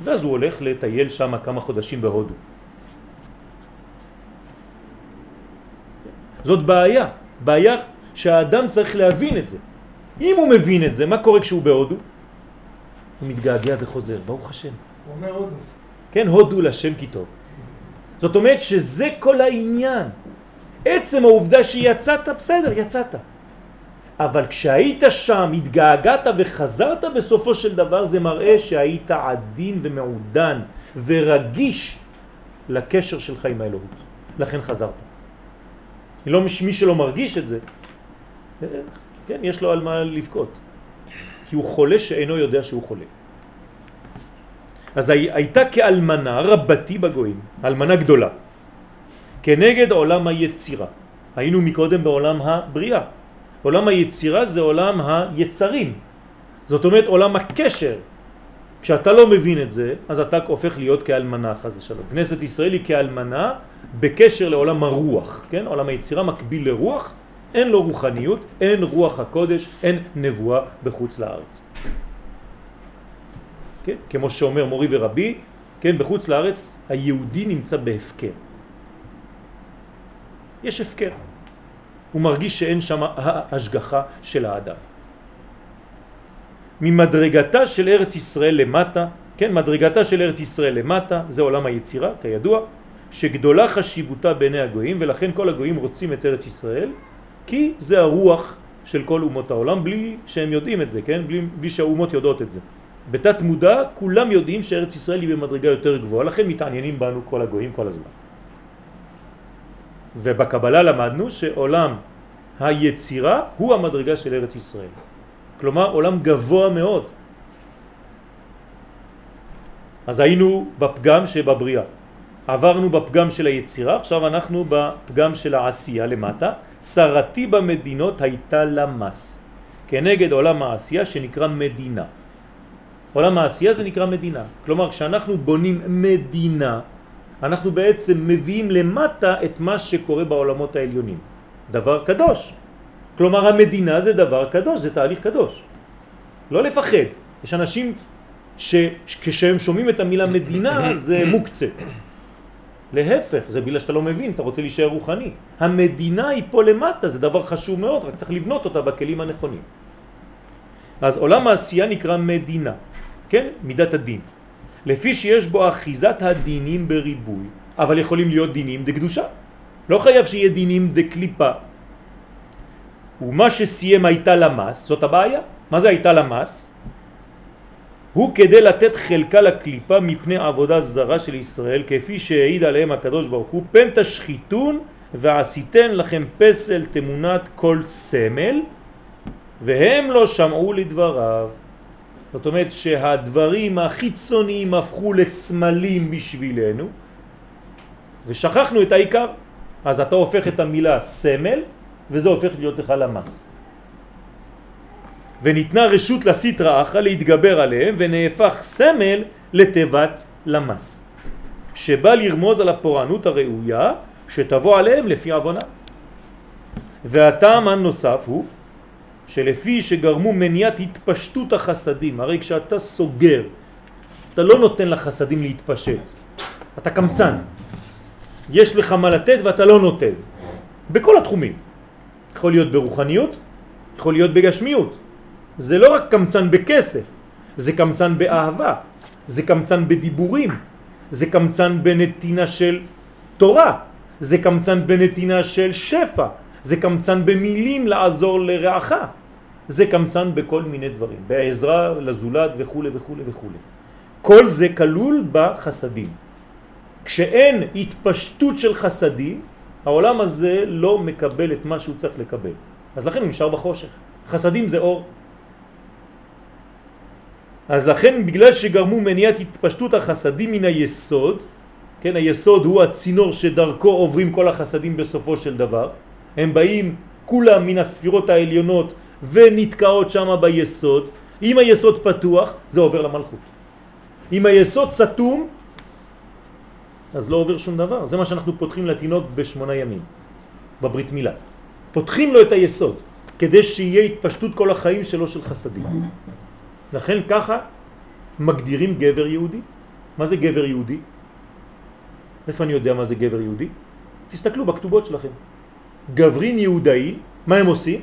ואז הוא הולך לטייל שם כמה חודשים בהודו. זאת בעיה, בעיה שהאדם צריך להבין את זה. אם הוא מבין את זה, מה קורה כשהוא בהודו? הוא מתגעגע וחוזר, ברוך השם. אומר הודו. כן, הודו לשם כי טוב. זאת אומרת שזה כל העניין. עצם העובדה שיצאת, בסדר, יצאת. אבל כשהיית שם, התגעגעת וחזרת בסופו של דבר, זה מראה שהיית עדין ומעודן ורגיש לקשר שלך עם האלוהות. לכן חזרת. לא מי שלא מרגיש את זה, כן, יש לו על מה לבכות. כי הוא חולה שאינו יודע שהוא חולה. אז הייתה כאלמנה רבתי בגויים, אלמנה גדולה, כנגד עולם היצירה. היינו מקודם בעולם הבריאה. עולם היצירה זה עולם היצרים. זאת אומרת עולם הקשר. כשאתה לא מבין את זה, אז אתה הופך להיות כאלמנה חז ושלום. כנסת ישראל היא כאלמנה בקשר לעולם הרוח, כן? עולם היצירה מקביל לרוח, אין לו רוחניות, אין רוח הקודש, אין נבואה בחוץ לארץ. כן? כמו שאומר מורי ורבי, כן, בחוץ לארץ היהודי נמצא בהפקר. יש הפקר. הוא מרגיש שאין שם השגחה של האדם. ממדרגתה של ארץ ישראל למטה, כן, מדרגתה של ארץ ישראל למטה, זה עולם היצירה, כידוע, שגדולה חשיבותה בעיני הגויים, ולכן כל הגויים רוצים את ארץ ישראל, כי זה הרוח של כל אומות העולם, בלי שהם יודעים את זה, כן? בלי, בלי שהאומות יודעות את זה. בתת מודע כולם יודעים שארץ ישראל היא במדרגה יותר גבוהה, לכן מתעניינים בנו כל הגויים כל הזמן. ובקבלה למדנו שעולם היצירה הוא המדרגה של ארץ ישראל. כלומר עולם גבוה מאוד. אז היינו בפגם שבבריאה. עברנו בפגם של היצירה, עכשיו אנחנו בפגם של העשייה למטה. שרתי במדינות הייתה למס, כנגד עולם העשייה שנקרא מדינה. עולם העשייה זה נקרא מדינה. כלומר, כשאנחנו בונים מדינה, אנחנו בעצם מביאים למטה את מה שקורה בעולמות העליונים. דבר קדוש. כלומר, המדינה זה דבר קדוש, זה תהליך קדוש. לא לפחד. יש אנשים שכשהם שומעים את המילה מדינה זה מוקצה. להפך, זה בגלל שאתה לא מבין, אתה רוצה להישאר רוחני. המדינה היא פה למטה, זה דבר חשוב מאוד, רק צריך לבנות אותה בכלים הנכונים. אז עולם העשייה נקרא מדינה, כן? מידת הדין. לפי שיש בו אחיזת הדינים בריבוי, אבל יכולים להיות דינים דקדושה. לא חייב שיהיה דינים דקליפה. ומה שסיים הייתה למס, זאת הבעיה. מה זה הייתה למס? הוא כדי לתת חלקה לקליפה מפני עבודה זרה של ישראל, כפי שהעיד עליהם הקדוש ברוך הוא, פן תשחיתון ועשיתן לכם פסל תמונת כל סמל, והם לא שמעו לדבריו. זאת אומרת שהדברים החיצוניים הפכו לסמלים בשבילנו, ושכחנו את העיקר. אז אתה הופך את המילה סמל, וזה הופך להיות לך למס. וניתנה רשות לסטרא אחרא להתגבר עליהם ונהפך סמל לתיבת למס שבא לרמוז על הפורענות הראויה שתבוא עליהם לפי עוונה והטעם הנוסף הוא שלפי שגרמו מניעת התפשטות החסדים הרי כשאתה סוגר אתה לא נותן לחסדים להתפשט. אתה קמצן. יש לך מה לתת ואתה לא נותן. בכל התחומים. יכול להיות ברוחניות יכול להיות בגשמיות. זה לא רק קמצן בכסף, זה קמצן באהבה, זה קמצן בדיבורים, זה קמצן בנתינה של תורה, זה קמצן בנתינה של שפע, זה קמצן במילים לעזור לרעך, זה קמצן בכל מיני דברים, בעזרה לזולת וכו' וכו' וכו'. כל זה כלול בחסדים. כשאין התפשטות של חסדים, העולם הזה לא מקבל את מה שהוא צריך לקבל. אז לכן הוא נשאר בחושך. חסדים זה אור. אז לכן בגלל שגרמו מניעת התפשטות החסדים מן היסוד, כן, היסוד הוא הצינור שדרכו עוברים כל החסדים בסופו של דבר, הם באים כולם מן הספירות העליונות ונתקעות שם ביסוד, אם היסוד פתוח זה עובר למלכות. אם היסוד סתום אז לא עובר שום דבר, זה מה שאנחנו פותחים לתינוק בשמונה ימים, בברית מילה. פותחים לו את היסוד, כדי שיהיה התפשטות כל החיים שלו של חסדים. לכן ככה מגדירים גבר יהודי. מה זה גבר יהודי? איפה אני יודע מה זה גבר יהודי? תסתכלו בכתובות שלכם. גברין יהודאי, מה הם עושים?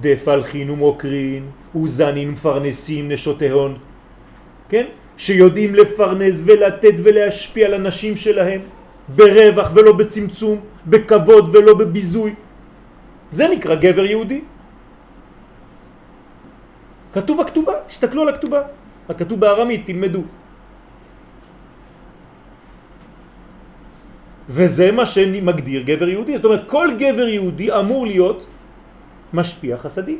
דפלחין ומוקרין, וזנין מפרנסים נשותיהון, כן? שיודעים לפרנס ולתת ולהשפיע על הנשים שלהם ברווח ולא בצמצום, בכבוד ולא בביזוי. זה נקרא גבר יהודי. כתוב בכתובה, תסתכלו על הכתובה. הכתוב בארמית, תלמדו. וזה מה שמגדיר גבר יהודי. זאת אומרת, כל גבר יהודי אמור להיות משפיע חסדי.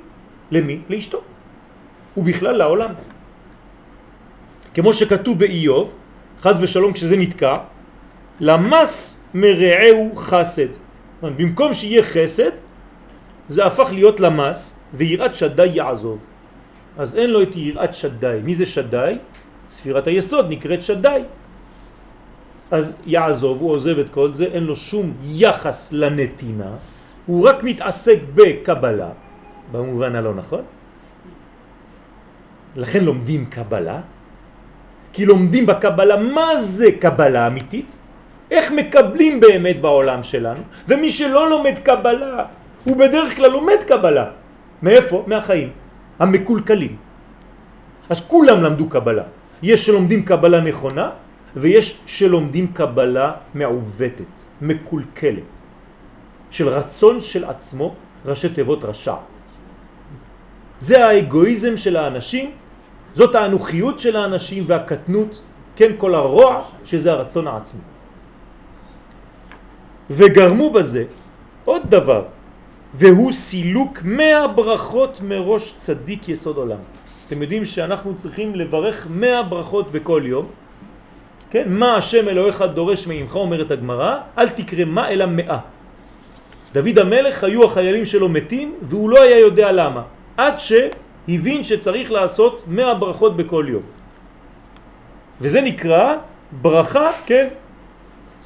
למי? לאשתו. ובכלל לעולם. כמו שכתוב באיוב, חז ושלום כשזה נתקע, למס מרעהו חסד. במקום שיהיה חסד, זה הפך להיות למס, ויראת שדי יעזוב. אז אין לו את יראת שדי. מי זה שדי? ספירת היסוד נקראת שדי. אז יעזוב, הוא עוזב את כל זה, אין לו שום יחס לנתינה, הוא רק מתעסק בקבלה, במובן הלא נכון. לכן לומדים קבלה, כי לומדים בקבלה מה זה קבלה אמיתית, איך מקבלים באמת בעולם שלנו, ומי שלא לומד קבלה, הוא בדרך כלל לומד קבלה. מאיפה? מהחיים, המקולקלים. אז כולם למדו קבלה. יש שלומדים קבלה נכונה, ויש שלומדים קבלה מעוותת, מקולקלת, של רצון של עצמו, ראשי תיבות רשע. זה האגואיזם של האנשים, זאת האנוכיות של האנשים והקטנות, כן, כל הרוע, שזה הרצון העצמי. וגרמו בזה עוד דבר, והוא סילוק מאה ברכות מראש צדיק יסוד עולם. אתם יודעים שאנחנו צריכים לברך מאה ברכות בכל יום, כן? מה השם אלוהיך דורש מעמך, אומרת הגמרא, אל תקרא מה אלא מאה. דוד המלך היו החיילים שלו מתים והוא לא היה יודע למה, עד שהבין שצריך לעשות מאה ברכות בכל יום. וזה נקרא ברכה, כן,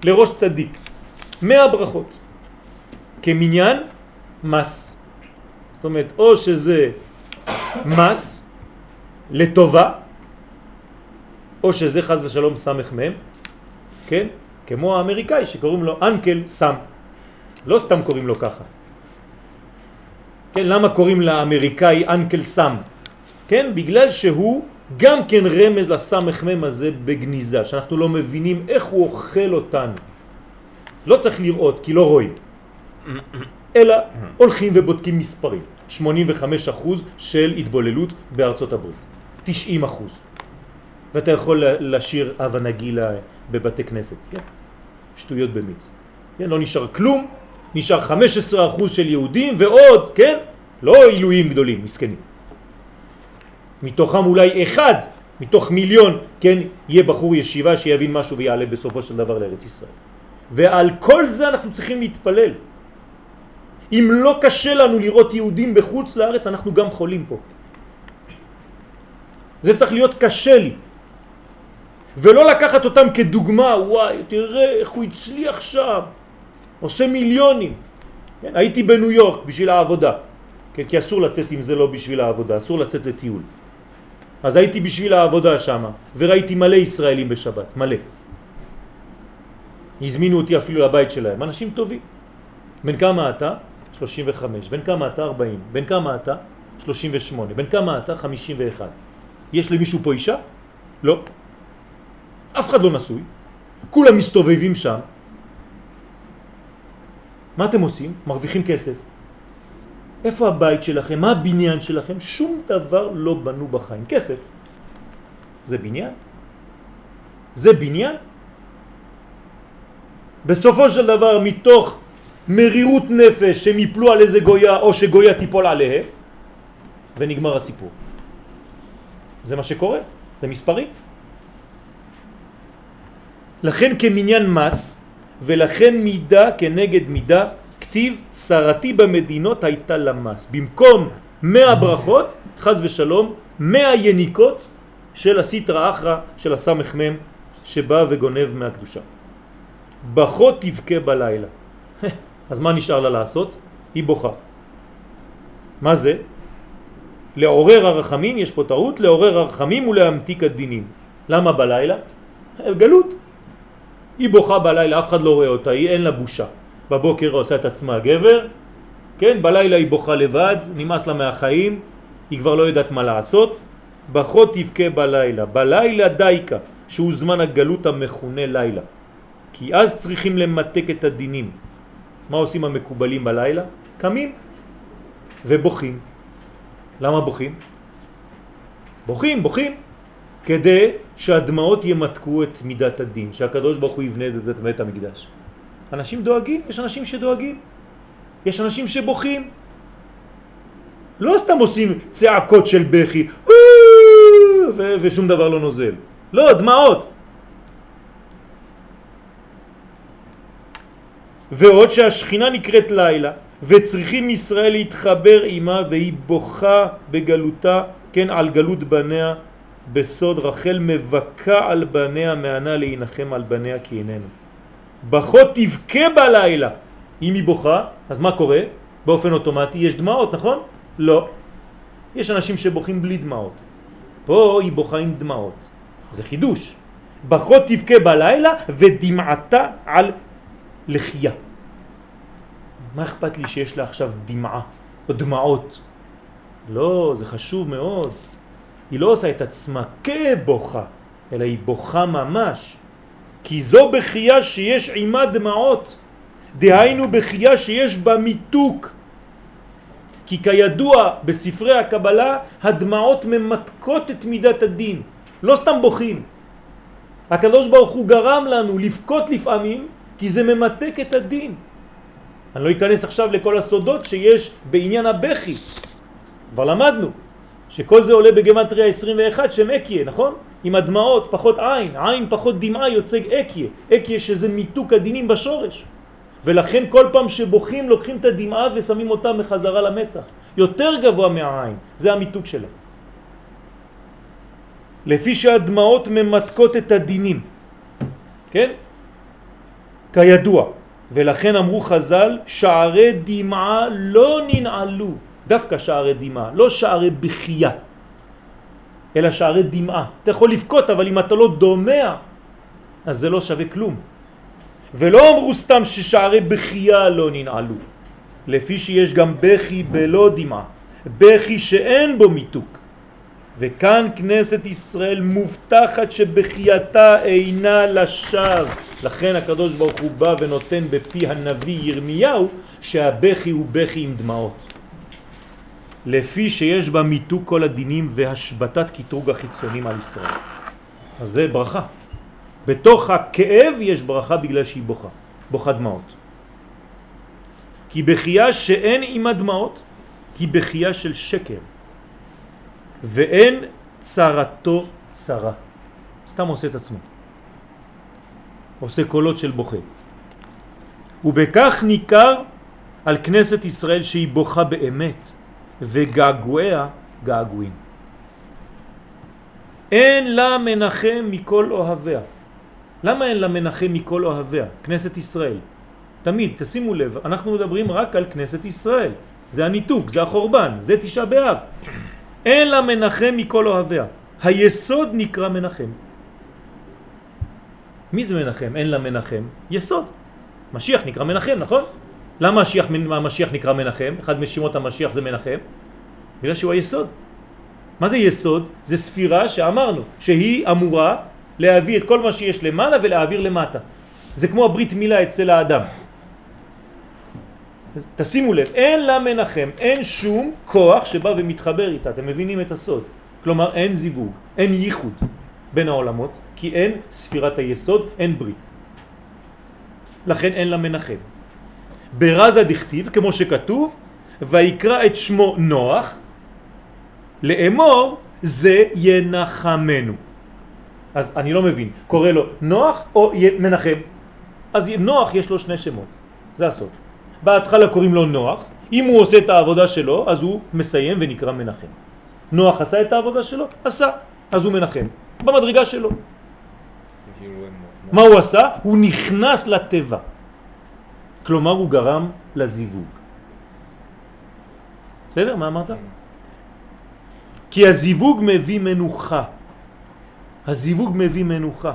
לראש צדיק. מאה ברכות. כמניין מס. זאת אומרת, או שזה מס לטובה, או שזה חז ושלום סמך מם, כן? כמו האמריקאי שקוראים לו אנקל סם. לא סתם קוראים לו ככה. כן, למה קוראים לאמריקאי אנקל סם? כן, בגלל שהוא גם כן רמז לסמך מם הזה בגניזה, שאנחנו לא מבינים איך הוא אוכל אותנו. לא צריך לראות כי לא רואים, אלא הולכים ובודקים מספרים. 85% של התבוללות בארצות הברית, 90%. ואתה יכול לשיר אבא נגילה בבתי כנסת, כן? שטויות במיץ. כן? לא נשאר כלום, נשאר 15% של יהודים ועוד, כן? לא עילויים גדולים, מסכנים. מתוכם אולי אחד מתוך מיליון, כן, יהיה בחור ישיבה שיבין משהו ויעלה בסופו של דבר לארץ ישראל. ועל כל זה אנחנו צריכים להתפלל. אם לא קשה לנו לראות יהודים בחוץ לארץ, אנחנו גם חולים פה. זה צריך להיות קשה לי. ולא לקחת אותם כדוגמה, וואי, תראה איך הוא הצליח שם, עושה מיליונים. כן, הייתי בניו יורק בשביל העבודה, כן, כי אסור לצאת אם זה לא בשביל העבודה, אסור לצאת לטיול. אז הייתי בשביל העבודה שם, וראיתי מלא ישראלים בשבת, מלא. הזמינו אותי אפילו לבית שלהם, אנשים טובים. בן כמה אתה? 35. בן כמה אתה? 40. בן כמה אתה? 38. בן כמה אתה? 51. יש למישהו פה אישה? לא. אף אחד לא נשוי, כולם מסתובבים שם. מה אתם עושים? מרוויחים כסף. איפה הבית שלכם? מה הבניין שלכם? שום דבר לא בנו בחיים. כסף. זה בניין? זה בניין? בסופו של דבר מתוך מרירות נפש שהם יפלו על איזה גויה או שגויה תיפול עליהם ונגמר הסיפור. זה מה שקורה, זה מספרים. לכן כמניין מס ולכן מידה כנגד מידה כתיב שרתי במדינות הייתה למס. במקום מאה ברכות, חז ושלום, מאה יניקות של הסיטרא אחרא של הסמ"ם שבא וגונב מהקדושה. בכות תבכה בלילה. [laughs] אז מה נשאר לה לעשות? היא בוכה. מה זה? לעורר הרחמים, יש פה טעות, לעורר הרחמים ולהמתיק הדינים. למה בלילה? גלות. היא בוכה בלילה, אף אחד לא רואה אותה, היא אין לה בושה. בבוקר עושה את עצמה גבר, כן, בלילה היא בוכה לבד, נמאס לה מהחיים, היא כבר לא יודעת מה לעשות. בחות תבכה בלילה, בלילה דייקה, שהוא זמן הגלות המכונה לילה. כי אז צריכים למתק את הדינים. מה עושים המקובלים בלילה? קמים ובוכים. למה בוכים? בוכים, בוכים, כדי שהדמעות ימתקו את מידת הדין, שהקדוש ברוך הוא יבנה את בית המקדש. אנשים דואגים, יש אנשים שדואגים, יש אנשים שבוכים. לא סתם עושים צעקות של בכי, ושום דבר לא נוזל. לא, דמעות. ועוד שהשכינה נקראת לילה, וצריכים ישראל להתחבר עימה והיא בוכה בגלותה, כן, על גלות בניה בסוד רחל מבכה על בניה מענה להינחם על בניה כי איננו. בכות תבכה בלילה. אם היא בוכה, אז מה קורה? באופן אוטומטי יש דמעות, נכון? לא. יש אנשים שבוכים בלי דמעות. פה היא בוכה עם דמעות. זה חידוש. בכה תבכה בלילה ודמעתה על לחייה. מה אכפת לי שיש לה עכשיו דמעה או דמעות? לא, זה חשוב מאוד. היא לא עושה את עצמה כבוכה, אלא היא בוכה ממש. כי זו בחייה שיש עימה דמעות. דהיינו בחייה שיש בה מיתוק. כי כידוע בספרי הקבלה הדמעות ממתקות את מידת הדין. לא סתם בוכים. הקדוש ברוך הוא גרם לנו לבכות לפעמים כי זה ממתק את הדין. אני לא אכנס עכשיו לכל הסודות שיש בעניין הבכי. כבר למדנו שכל זה עולה בגמטריה 21 שם אקיה, נכון? עם הדמעות פחות עין, עין פחות דמעה יוצג אקיה, אקיה שזה מיתוק הדינים בשורש. ולכן כל פעם שבוכים לוקחים את הדמעה ושמים אותה מחזרה למצח. יותר גבוה מהעין, זה המיתוק שלה. לפי שהדמעות ממתקות את הדינים, כן? כידוע, ולכן אמרו חז"ל, שערי דמעה לא ננעלו, דווקא שערי דמעה, לא שערי בחייה, אלא שערי דמעה. אתה יכול לבכות, אבל אם אתה לא דומע, אז זה לא שווה כלום. ולא אמרו סתם ששערי בחייה לא ננעלו, לפי שיש גם בכי בלא דמעה, בכי שאין בו מיתוק. וכאן כנסת ישראל מובטחת שבחייתה אינה לשווא. לכן הקדוש ברוך הוא בא ונותן בפי הנביא ירמיהו שהבכי הוא בכי עם דמעות. לפי שיש בה מיתוק כל הדינים והשבתת קטרוג החיצונים על ישראל. אז זה ברכה. בתוך הכאב יש ברכה בגלל שהיא בוכה, בוכה דמעות. כי בחייה שאין עם הדמעות, היא בחייה של שקר. ואין צרתו צרה. סתם עושה את עצמו. עושה קולות של בוכה. ובכך ניכר על כנסת ישראל שהיא בוכה באמת, וגעגועיה געגועים. אין לה מנחם מכל אוהביה. למה אין לה מנחם מכל אוהביה? כנסת ישראל. תמיד, תשימו לב, אנחנו מדברים רק על כנסת ישראל. זה הניתוק, זה החורבן, זה תשעה באב. אין לה מנחם מכל אוהביה. היסוד נקרא מנחם. מי זה מנחם? אין לה מנחם. יסוד. משיח נקרא מנחם, נכון? למה המשיח, המשיח נקרא מנחם? אחד משמות המשיח זה מנחם. בגלל שהוא היסוד. מה זה יסוד? זה ספירה שאמרנו שהיא אמורה להביא את כל מה שיש למעלה ולהעביר למטה. זה כמו הברית מילה אצל האדם. תשימו לב, אין לה מנחם, אין שום כוח שבא ומתחבר איתה, אתם מבינים את הסוד. כלומר אין זיווג, אין ייחוד בין העולמות, כי אין ספירת היסוד, אין ברית. לכן אין לה מנחם. ברזה דכתיב, כמו שכתוב, ויקרא את שמו נוח, לאמור זה ינחמנו. אז אני לא מבין, קורא לו נוח או מנחם? אז נוח יש לו שני שמות, זה הסוד. בהתחלה קוראים לו נוח, אם הוא עושה את העבודה שלו, אז הוא מסיים ונקרא מנחם. נוח עשה את העבודה שלו? עשה, אז הוא מנחם, במדרגה שלו. מה הוא עשה? הוא נכנס לטבע. כלומר הוא גרם לזיווג. בסדר? מה אמרת? כי הזיווג מביא מנוחה. הזיווג מביא מנוחה.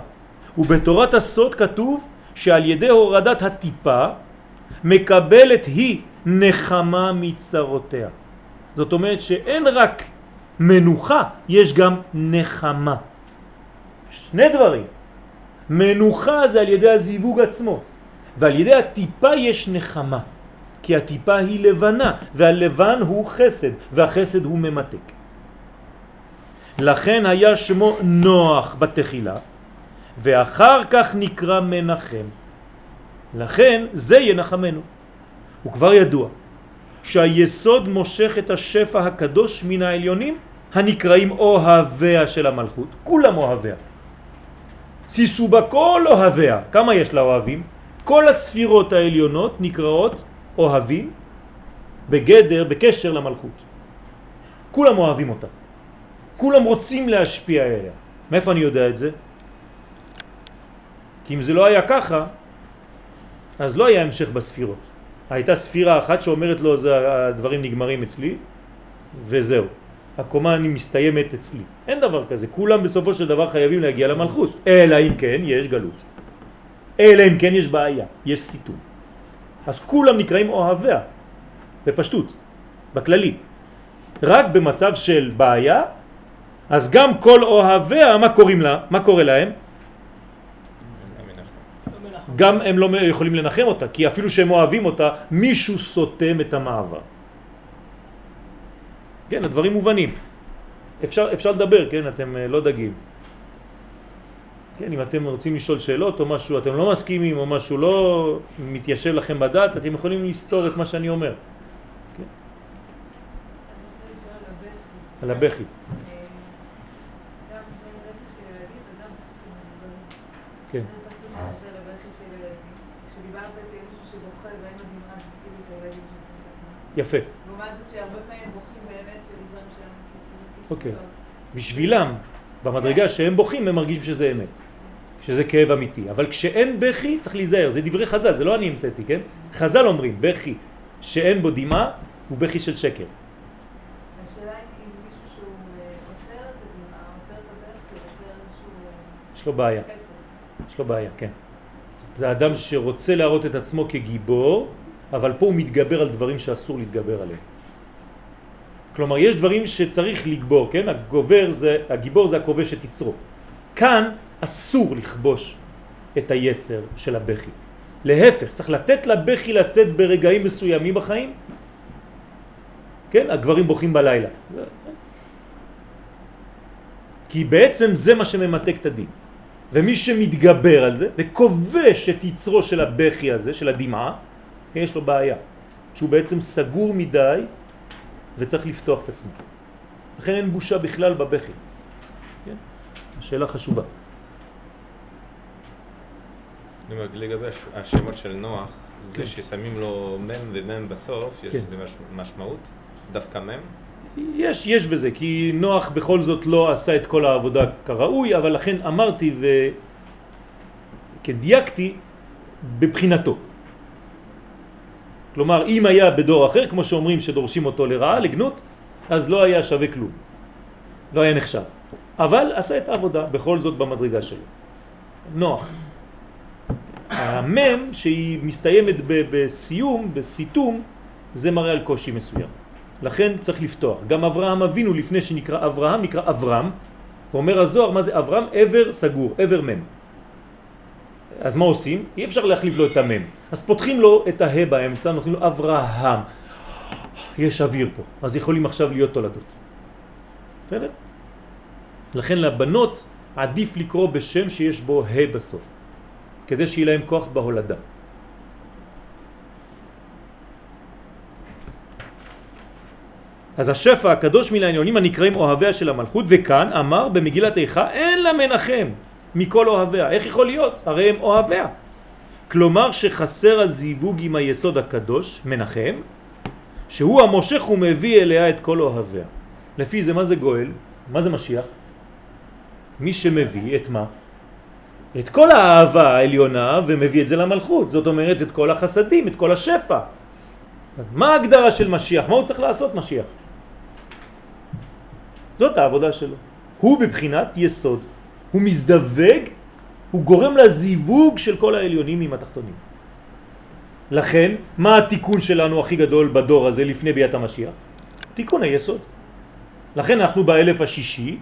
ובתורת הסוד כתוב שעל ידי הורדת הטיפה מקבלת היא נחמה מצרותיה. זאת אומרת שאין רק מנוחה, יש גם נחמה. שני דברים. מנוחה זה על ידי הזיווג עצמו, ועל ידי הטיפה יש נחמה. כי הטיפה היא לבנה, והלבן הוא חסד, והחסד הוא ממתק. לכן היה שמו נוח בתחילה, ואחר כך נקרא מנחם. לכן זה ינחמנו. הוא כבר ידוע שהיסוד מושך את השפע הקדוש מן העליונים הנקראים אוהביה של המלכות, כולם אוהביה. סיסו בה כל אוהביה, כמה יש לה אוהבים? כל הספירות העליונות נקראות אוהבים בגדר, בקשר למלכות. כולם אוהבים אותה. כולם רוצים להשפיע עליה. מאיפה אני יודע את זה? כי אם זה לא היה ככה, אז לא היה המשך בספירות. הייתה ספירה אחת שאומרת לו, זה הדברים נגמרים אצלי, וזהו. הקומה אני מסתיימת אצלי. אין דבר כזה, כולם בסופו של דבר חייבים להגיע למלכות, אלא אם כן יש גלות. אלא אם כן יש בעיה, יש סיתום. אז כולם נקראים אוהביה, בפשטות, בכללי. רק במצב של בעיה, אז גם כל אוהביה, מה קוראים לה? מה קורה להם? גם הם לא יכולים לנחם אותה, כי אפילו שהם אוהבים אותה, מישהו סותם את המעבר. כן, הדברים מובנים. אפשר, אפשר לדבר, כן, אתם אה, לא דגים. כן, אם אתם רוצים לשאול שאלות או משהו, אתם לא מסכימים או משהו לא מתיישב לכם בדעת, אתם יכולים לסתור את מה שאני אומר. כן? על הבכי. כן. יפה. לעומת זאת שהרבה פעמים בוכים באמת של דברים שהם... אוקיי. בשבילם, במדרגה שהם בוכים, הם מרגישים שזה אמת. שזה כאב אמיתי. אבל כשאין בכי, צריך להיזהר. זה דברי חז"ל, זה לא אני המצאתי, כן? חז"ל אומרים, בכי שאין בו דמעה הוא בכי של שקר. יש לו בעיה. יש לו בעיה, כן. זה אדם שרוצה להראות את עצמו כגיבור, אבל פה הוא מתגבר על דברים שאסור להתגבר עליהם. כלומר, יש דברים שצריך לגבור, כן? הגובר זה, הגיבור זה הכובש את יצרו. כאן אסור לכבוש את היצר של הבכי. להפך, צריך לתת לבכי לצאת ברגעים מסוימים בחיים. כן? הגברים בוכים בלילה. כי בעצם זה מה שממתק את הדין. ומי שמתגבר על זה וכובש את יצרו של הבכי הזה, של הדמעה, יש לו בעיה. שהוא בעצם סגור מדי וצריך לפתוח את עצמו. לכן אין בושה בכלל בבכי. כן? השאלה חשובה. לגבי השמות של נוח, זה כן. ששמים לו מם ומם בסוף, יש כן. לזה משמעות? דווקא מם? יש, יש בזה, כי נוח בכל זאת לא עשה את כל העבודה כראוי, אבל לכן אמרתי וכדייקתי בבחינתו. כלומר, אם היה בדור אחר, כמו שאומרים שדורשים אותו לרעה, לגנות, אז לא היה שווה כלום. לא היה נחשב. אבל עשה את העבודה, בכל זאת במדרגה שלו. נוח. המם שהיא מסתיימת בסיום, בסיתום, זה מראה על קושי מסוים. לכן צריך לפתוח. גם אברהם אבינו לפני שנקרא אברהם נקרא אברהם, ואומר הזוהר מה זה אברהם? עבר סגור, עבר מם. אז מה עושים? אי אפשר להחליף לו את המם. אז פותחים לו את הה באמצע, נותנים לו אברהם. יש אוויר פה, אז יכולים עכשיו להיות תולדות. בסדר? לכן לבנות עדיף לקרוא בשם שיש בו ה בסוף, כדי שיהיה להם כוח בהולדה. אז השפע הקדוש מן העניונים הנקראים אוהביה של המלכות, וכאן אמר במגילת איכה אין לה מנחם מכל אוהביה. איך יכול להיות? הרי הם אוהביה. כלומר שחסר הזיווג עם היסוד הקדוש, מנחם, שהוא המושך ומביא אליה את כל אוהביה. לפי זה מה זה גואל? מה זה משיח? מי שמביא את מה? את כל האהבה העליונה ומביא את זה למלכות. זאת אומרת את כל החסדים, את כל השפע. אז מה ההגדרה של משיח? מה הוא צריך לעשות משיח? זאת העבודה שלו. הוא בבחינת יסוד. הוא מזדווג, הוא גורם לזיווג של כל העליונים עם התחתונים. לכן, מה התיקון שלנו הכי גדול בדור הזה לפני ביאת המשיח? תיקון היסוד. לכן אנחנו באלף השישי,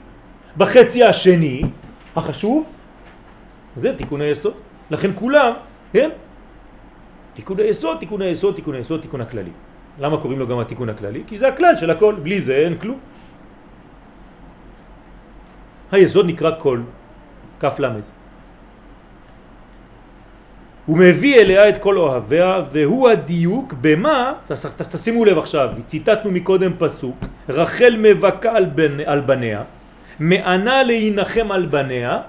בחצי השני, החשוב, זה תיקון היסוד. לכן כולם, כן? תיקון היסוד, תיקון היסוד, תיקון היסוד, תיקון הכללי. למה קוראים לו גם התיקון הכללי? כי זה הכלל של הכל, בלי זה אין כלום. היסוד נקרא כל, למד. הוא מביא אליה את כל אוהביה והוא הדיוק במה, תשימו לב עכשיו, ציטטנו מקודם פסוק, רחל מבקה על, בנ, על בניה, מענה להינחם על בניה,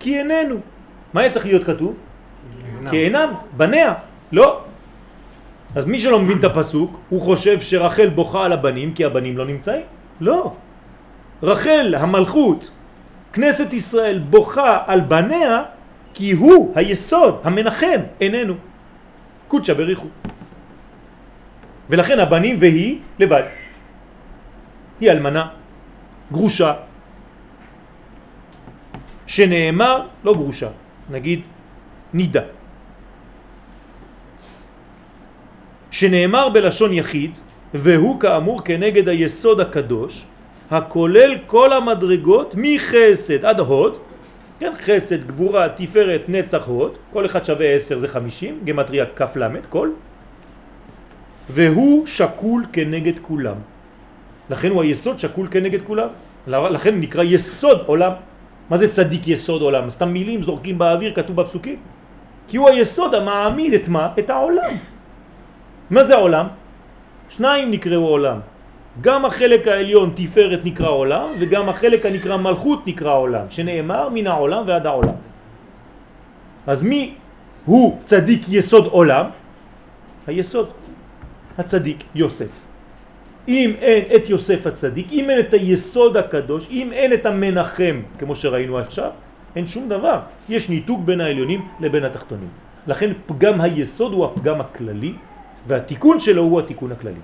כי איננו. מה היה צריך להיות כתוב? כי אינם, בניה, לא. אז מי שלא מבין את הפסוק, הוא חושב שרחל בוכה על הבנים כי הבנים לא נמצאים? לא. רחל, המלכות, כנסת ישראל בוכה על בניה כי הוא היסוד, המנחם, איננו. קודשה בריחו. ולכן הבנים והיא לבד. היא אלמנה, גרושה, שנאמר, לא גרושה, נגיד נידה, שנאמר בלשון יחיד, והוא כאמור כנגד היסוד הקדוש, הכולל כל המדרגות מחסד עד הוד, כן, חסד, גבורה, תפארת, נצח, הוד, כל אחד שווה 10 זה 50, גמטריה למד, כל, והוא שקול כנגד כולם. לכן הוא היסוד שקול כנגד כולם. לכן נקרא יסוד עולם. מה זה צדיק יסוד עולם? סתם מילים זורקים באוויר, כתוב בפסוקים. כי הוא היסוד המעמיד את מה? את העולם. מה זה עולם? שניים נקראו עולם. גם החלק העליון תפארת נקרא עולם, וגם החלק הנקרא מלכות נקרא עולם, שנאמר מן העולם ועד העולם. אז מי הוא צדיק יסוד עולם? היסוד, הצדיק יוסף. אם אין את יוסף הצדיק, אם אין את היסוד הקדוש, אם אין את המנחם, כמו שראינו עכשיו, אין שום דבר. יש ניתוק בין העליונים לבין התחתונים. לכן פגם היסוד הוא הפגם הכללי, והתיקון שלו הוא התיקון הכללי.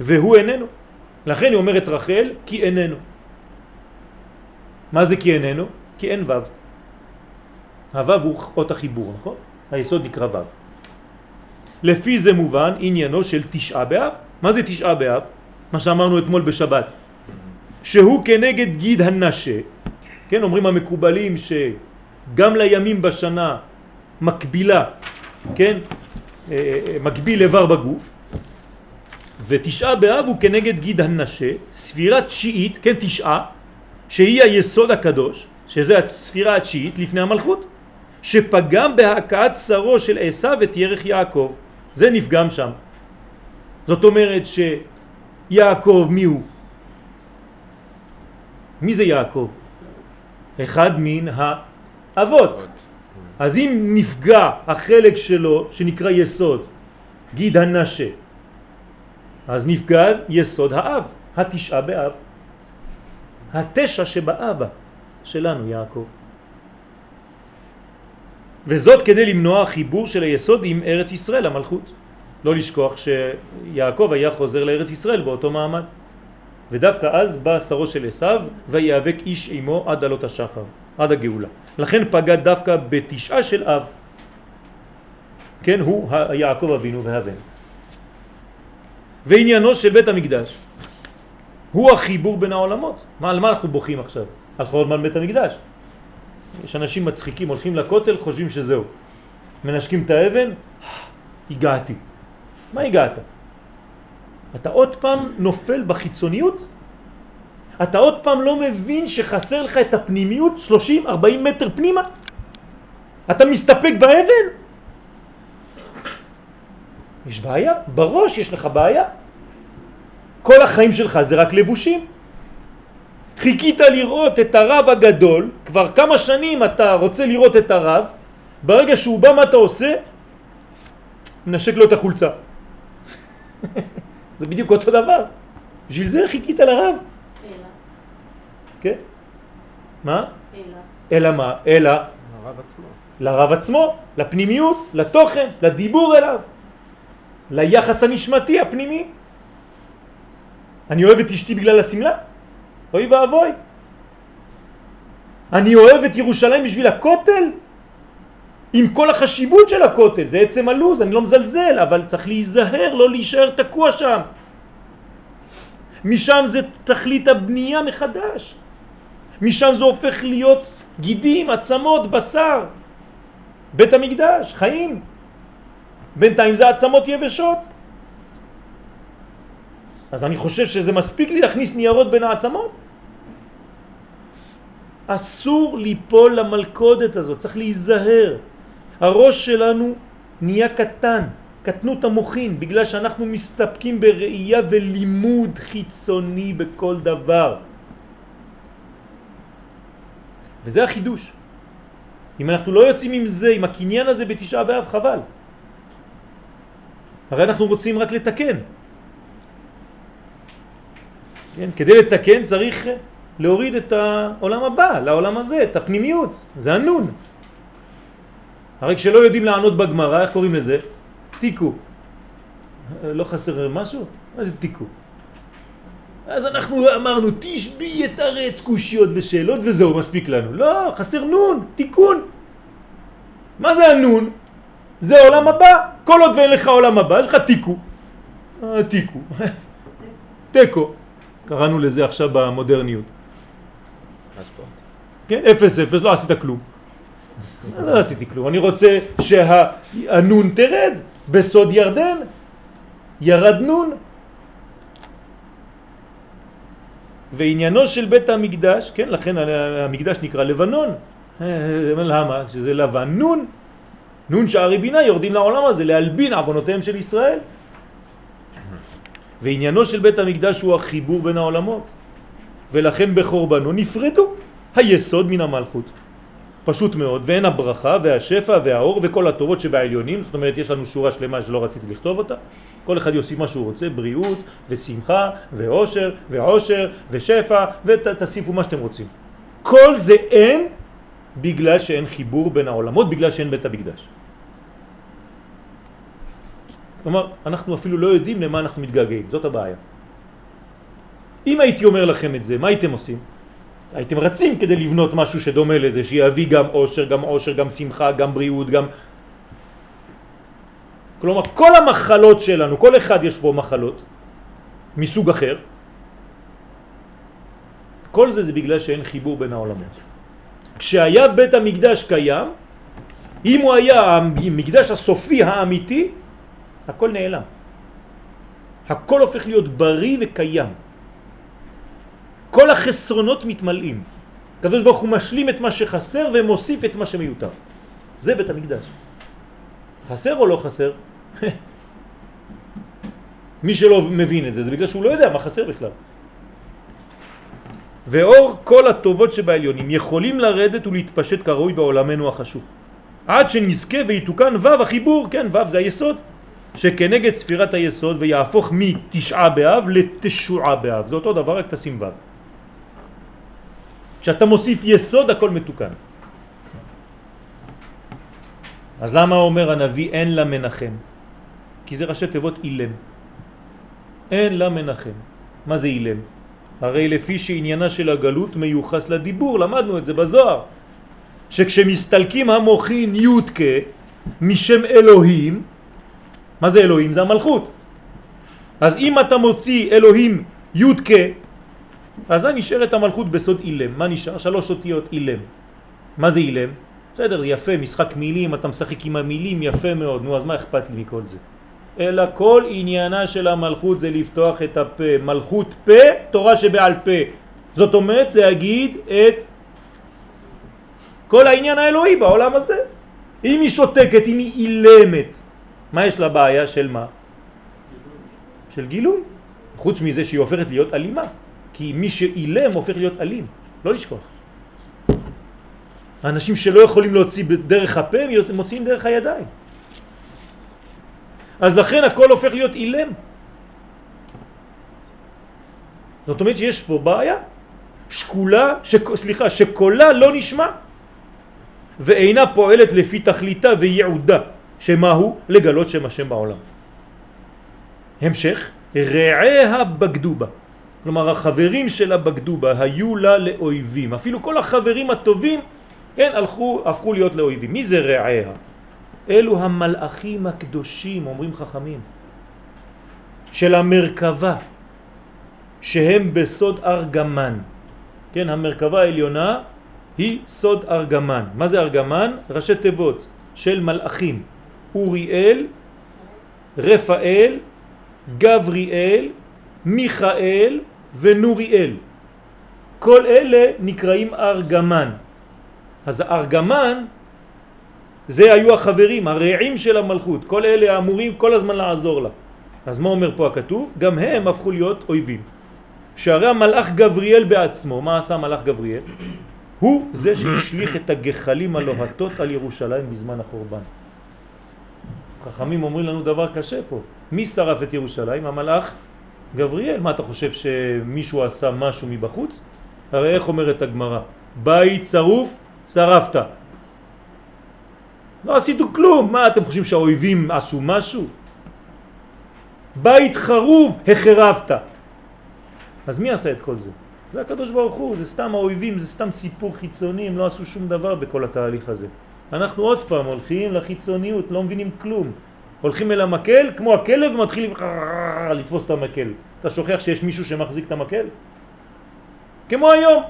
והוא איננו. לכן היא אומרת רחל, כי איננו. מה זה כי איננו? כי אין וו. הוו הוא אות החיבור, נכון? היסוד נקרא וו. לפי זה מובן עניינו של תשעה באב. מה זה תשעה באב? מה שאמרנו אתמול בשבת. שהוא כנגד גיד הנשה, כן, אומרים המקובלים שגם לימים בשנה מקבילה, כן, אה, אה, מקביל איבר בגוף, ותשעה באב הוא כנגד גיד הנשה, ספירה תשיעית, כן תשעה, שהיא היסוד הקדוש, שזה הספירה התשיעית לפני המלכות, שפגם בהכאת שרו של עשיו את ירך יעקב. זה נפגם שם. זאת אומרת שיעקב מי הוא? מי זה יעקב? אחד מן האבות. אז אם נפגע החלק שלו שנקרא יסוד, גיד הנשה, אז נפגע יסוד האב, התשעה באב. התשע שבאבא שלנו יעקב. וזאת כדי למנוע חיבור של היסוד עם ארץ ישראל, המלכות. לא לשכוח שיעקב היה חוזר לארץ ישראל באותו מעמד. ודווקא אז בא שרו של עשיו ויאבק איש עמו עד עלות השחר, עד הגאולה. לכן פגע דווקא בתשעה של אב. כן, הוא יעקב אבינו והבן. ועניינו של בית המקדש הוא החיבור בין העולמות. מה, על מה אנחנו בוכים עכשיו? על חורבן בית המקדש. יש אנשים מצחיקים, הולכים לכותל, חושבים שזהו. מנשקים את האבן, הגעתי. מה הגעת? אתה עוד פעם נופל בחיצוניות? אתה עוד פעם לא מבין שחסר לך את הפנימיות 30-40 מטר פנימה? אתה מסתפק באבן? יש בעיה, בראש יש לך בעיה. כל החיים שלך זה רק לבושים. חיכית לראות את הרב הגדול, כבר כמה שנים אתה רוצה לראות את הרב, ברגע שהוא בא מה אתה עושה? נשק לו את החולצה. [laughs] זה בדיוק אותו דבר. בשביל זה חיכית לרב. אלא. כן? מה? אלא. אלא מה? אלא. לרב עצמו. לרב עצמו, לפנימיות, לתוכן, לדיבור אליו. ליחס הנשמתי הפנימי. אני אוהב את אשתי בגלל הסמלה? אוי ואבוי. אני אוהב את ירושלים בשביל הכותל? עם כל החשיבות של הכותל, זה עצם הלוז, אני לא מזלזל, אבל צריך להיזהר, לא להישאר תקוע שם. משם זה תכלית הבנייה מחדש. משם זה הופך להיות גידים, עצמות, בשר. בית המקדש, חיים. בינתיים זה עצמות יבשות. אז אני חושב שזה מספיק לי להכניס ניירות בין העצמות. אסור ליפול למלכודת הזאת, צריך להיזהר. הראש שלנו נהיה קטן, קטנות המוחין, בגלל שאנחנו מסתפקים בראייה ולימוד חיצוני בכל דבר. וזה החידוש. אם אנחנו לא יוצאים עם זה, עם הקניין הזה בתשעה באב, חבל. הרי אנחנו רוצים רק לתקן. כן? כדי לתקן צריך להוריד את העולם הבא, לעולם הזה, את הפנימיות, זה הנון. הרי כשלא יודעים לענות בגמרא, איך קוראים לזה? תיקו. לא חסר משהו? מה זה תיקו? אז אנחנו אמרנו, תשבי את ארץ קושיות ושאלות וזהו, מספיק לנו. לא, חסר נון, תיקון. מה זה הנון? זה עולם הבא. כל עוד ואין לך עולם הבא, יש לך תיקו. אה, תיקו. [laughs] תיקו. קראנו לזה עכשיו במודרניות. כן, אפס אפס, לא עשית כלום. לא עשיתי כלום. אני רוצה שהנון תרד בסוד ירדן. ירד נון. ועניינו של בית המקדש, כן, לכן המקדש נקרא לבנון. למה? שזה לבן נון. נון שערי בינה יורדים לעולם הזה, להלבין עוונותיהם של ישראל. ועניינו של בית המקדש הוא החיבור בין העולמות. ולכן בחורבנו נפרדו היסוד מן המלכות. פשוט מאוד, ואין הברכה והשפע והאור וכל הטובות שבעליונים, זאת אומרת יש לנו שורה שלמה שלא רציתי לכתוב אותה, כל אחד יוסיף מה שהוא רוצה, בריאות ושמחה ועושר ועושר ושפע ותוסיפו מה שאתם רוצים. כל זה אין בגלל שאין חיבור בין העולמות, בגלל שאין בית המקדש. כלומר, אנחנו אפילו לא יודעים למה אנחנו מתגעגעים, זאת הבעיה. אם הייתי אומר לכם את זה, מה הייתם עושים? הייתם רצים כדי לבנות משהו שדומה לזה, שיביא גם עושר, גם עושר, גם שמחה, גם בריאות, גם... כלומר, כל המחלות שלנו, כל אחד יש בו מחלות מסוג אחר, כל זה זה בגלל שאין חיבור בין העולמות. כשהיה בית המקדש קיים, אם הוא היה המקדש הסופי האמיתי, הכל נעלם. הכל הופך להיות בריא וקיים. כל החסרונות מתמלאים. הקדוש ברוך הוא משלים את מה שחסר ומוסיף את מה שמיותר. זה בית המקדש. חסר או לא חסר? [laughs] מי שלא מבין את זה, זה בגלל שהוא לא יודע מה חסר בכלל. ואור כל הטובות שבעליונים יכולים לרדת ולהתפשט כראוי בעולמנו החשוך. עד שנזכה ויתוקן ו' החיבור, כן, ו' זה היסוד, שכנגד ספירת היסוד ויהפוך מתשעה באב לתשועה באב. זה אותו דבר, רק תשים ו'. כשאתה מוסיף יסוד הכל מתוקן. אז למה אומר הנביא אין לה מנחם? כי זה ראשי תיבות אילם. אין לה מנחם. מה זה אילם? הרי לפי שעניינה של הגלות מיוחס לדיבור, למדנו את זה בזוהר, שכשמסתלקים המוחין יודקה משם אלוהים, מה זה אלוהים? זה המלכות. אז אם אתה מוציא אלוהים יודקה אז נשארת המלכות בסוד אילם. מה נשאר? שלוש אותיות אילם. מה זה אילם? בסדר, יפה, משחק מילים, אתה משחק עם המילים, יפה מאוד, נו אז מה אכפת לי מכל זה? אלא כל עניינה של המלכות זה לפתוח את הפה, מלכות פה, תורה שבעל פה. זאת אומרת להגיד את כל העניין האלוהי בעולם הזה. אם היא שותקת, אם היא אילמת, מה יש לה בעיה? של מה? של גילוי. חוץ מזה שהיא הופכת להיות אלימה. כי מי שאילם הופך להיות אלים, לא לשכוח. האנשים שלא יכולים להוציא דרך הפה, הם מוציאים דרך הידיים. אז לכן הכל הופך להיות אילם. זאת אומרת שיש פה בעיה, שקולה, שק, סליחה, שקולה לא נשמע ואינה פועלת לפי תכליתה וייעודה, שמה הוא? לגלות שם השם בעולם. המשך, רעיה בגדו בה. כלומר החברים שלה בגדו בה, היו לה לאויבים. אפילו כל החברים הטובים, כן, הלכו, הפכו להיות לאויבים. מי זה רעיה? אלו המלאכים הקדושים, אומרים חכמים, של המרכבה, שהם בסוד ארגמן. כן, המרכבה העליונה היא סוד ארגמן. מה זה ארגמן? ראשי תיבות של מלאכים. אוריאל, רפאל, גבריאל, מיכאל ונוריאל. כל אלה נקראים ארגמן. אז ארגמן זה היו החברים, הרעים של המלכות. כל אלה אמורים כל הזמן לעזור לה. אז מה אומר פה הכתוב? גם הם הפכו להיות אויבים. שהרי המלאך גבריאל בעצמו, מה עשה המלאך גבריאל? הוא זה שהשליך את הגחלים הלוהטות על ירושלים בזמן החורבן. חכמים אומרים לנו דבר קשה פה. מי שרף את ירושלים? המלאך גבריאל, מה אתה חושב שמישהו עשה משהו מבחוץ? הרי איך אומרת הגמרא? בית שרוף, שרפת. לא עשיתו כלום, מה אתם חושבים שהאויבים עשו משהו? בית חרוב, החרבת. אז מי עשה את כל זה? זה הקדוש ברוך הוא, זה סתם האויבים, זה סתם סיפור חיצוני, הם לא עשו שום דבר בכל התהליך הזה. אנחנו עוד פעם הולכים לחיצוניות, לא מבינים כלום. הולכים אל המקל, כמו הכלב, ומתחילים לתפוס את המקל. אתה שוכח שיש מישהו שמחזיק את המקל? כמו היום.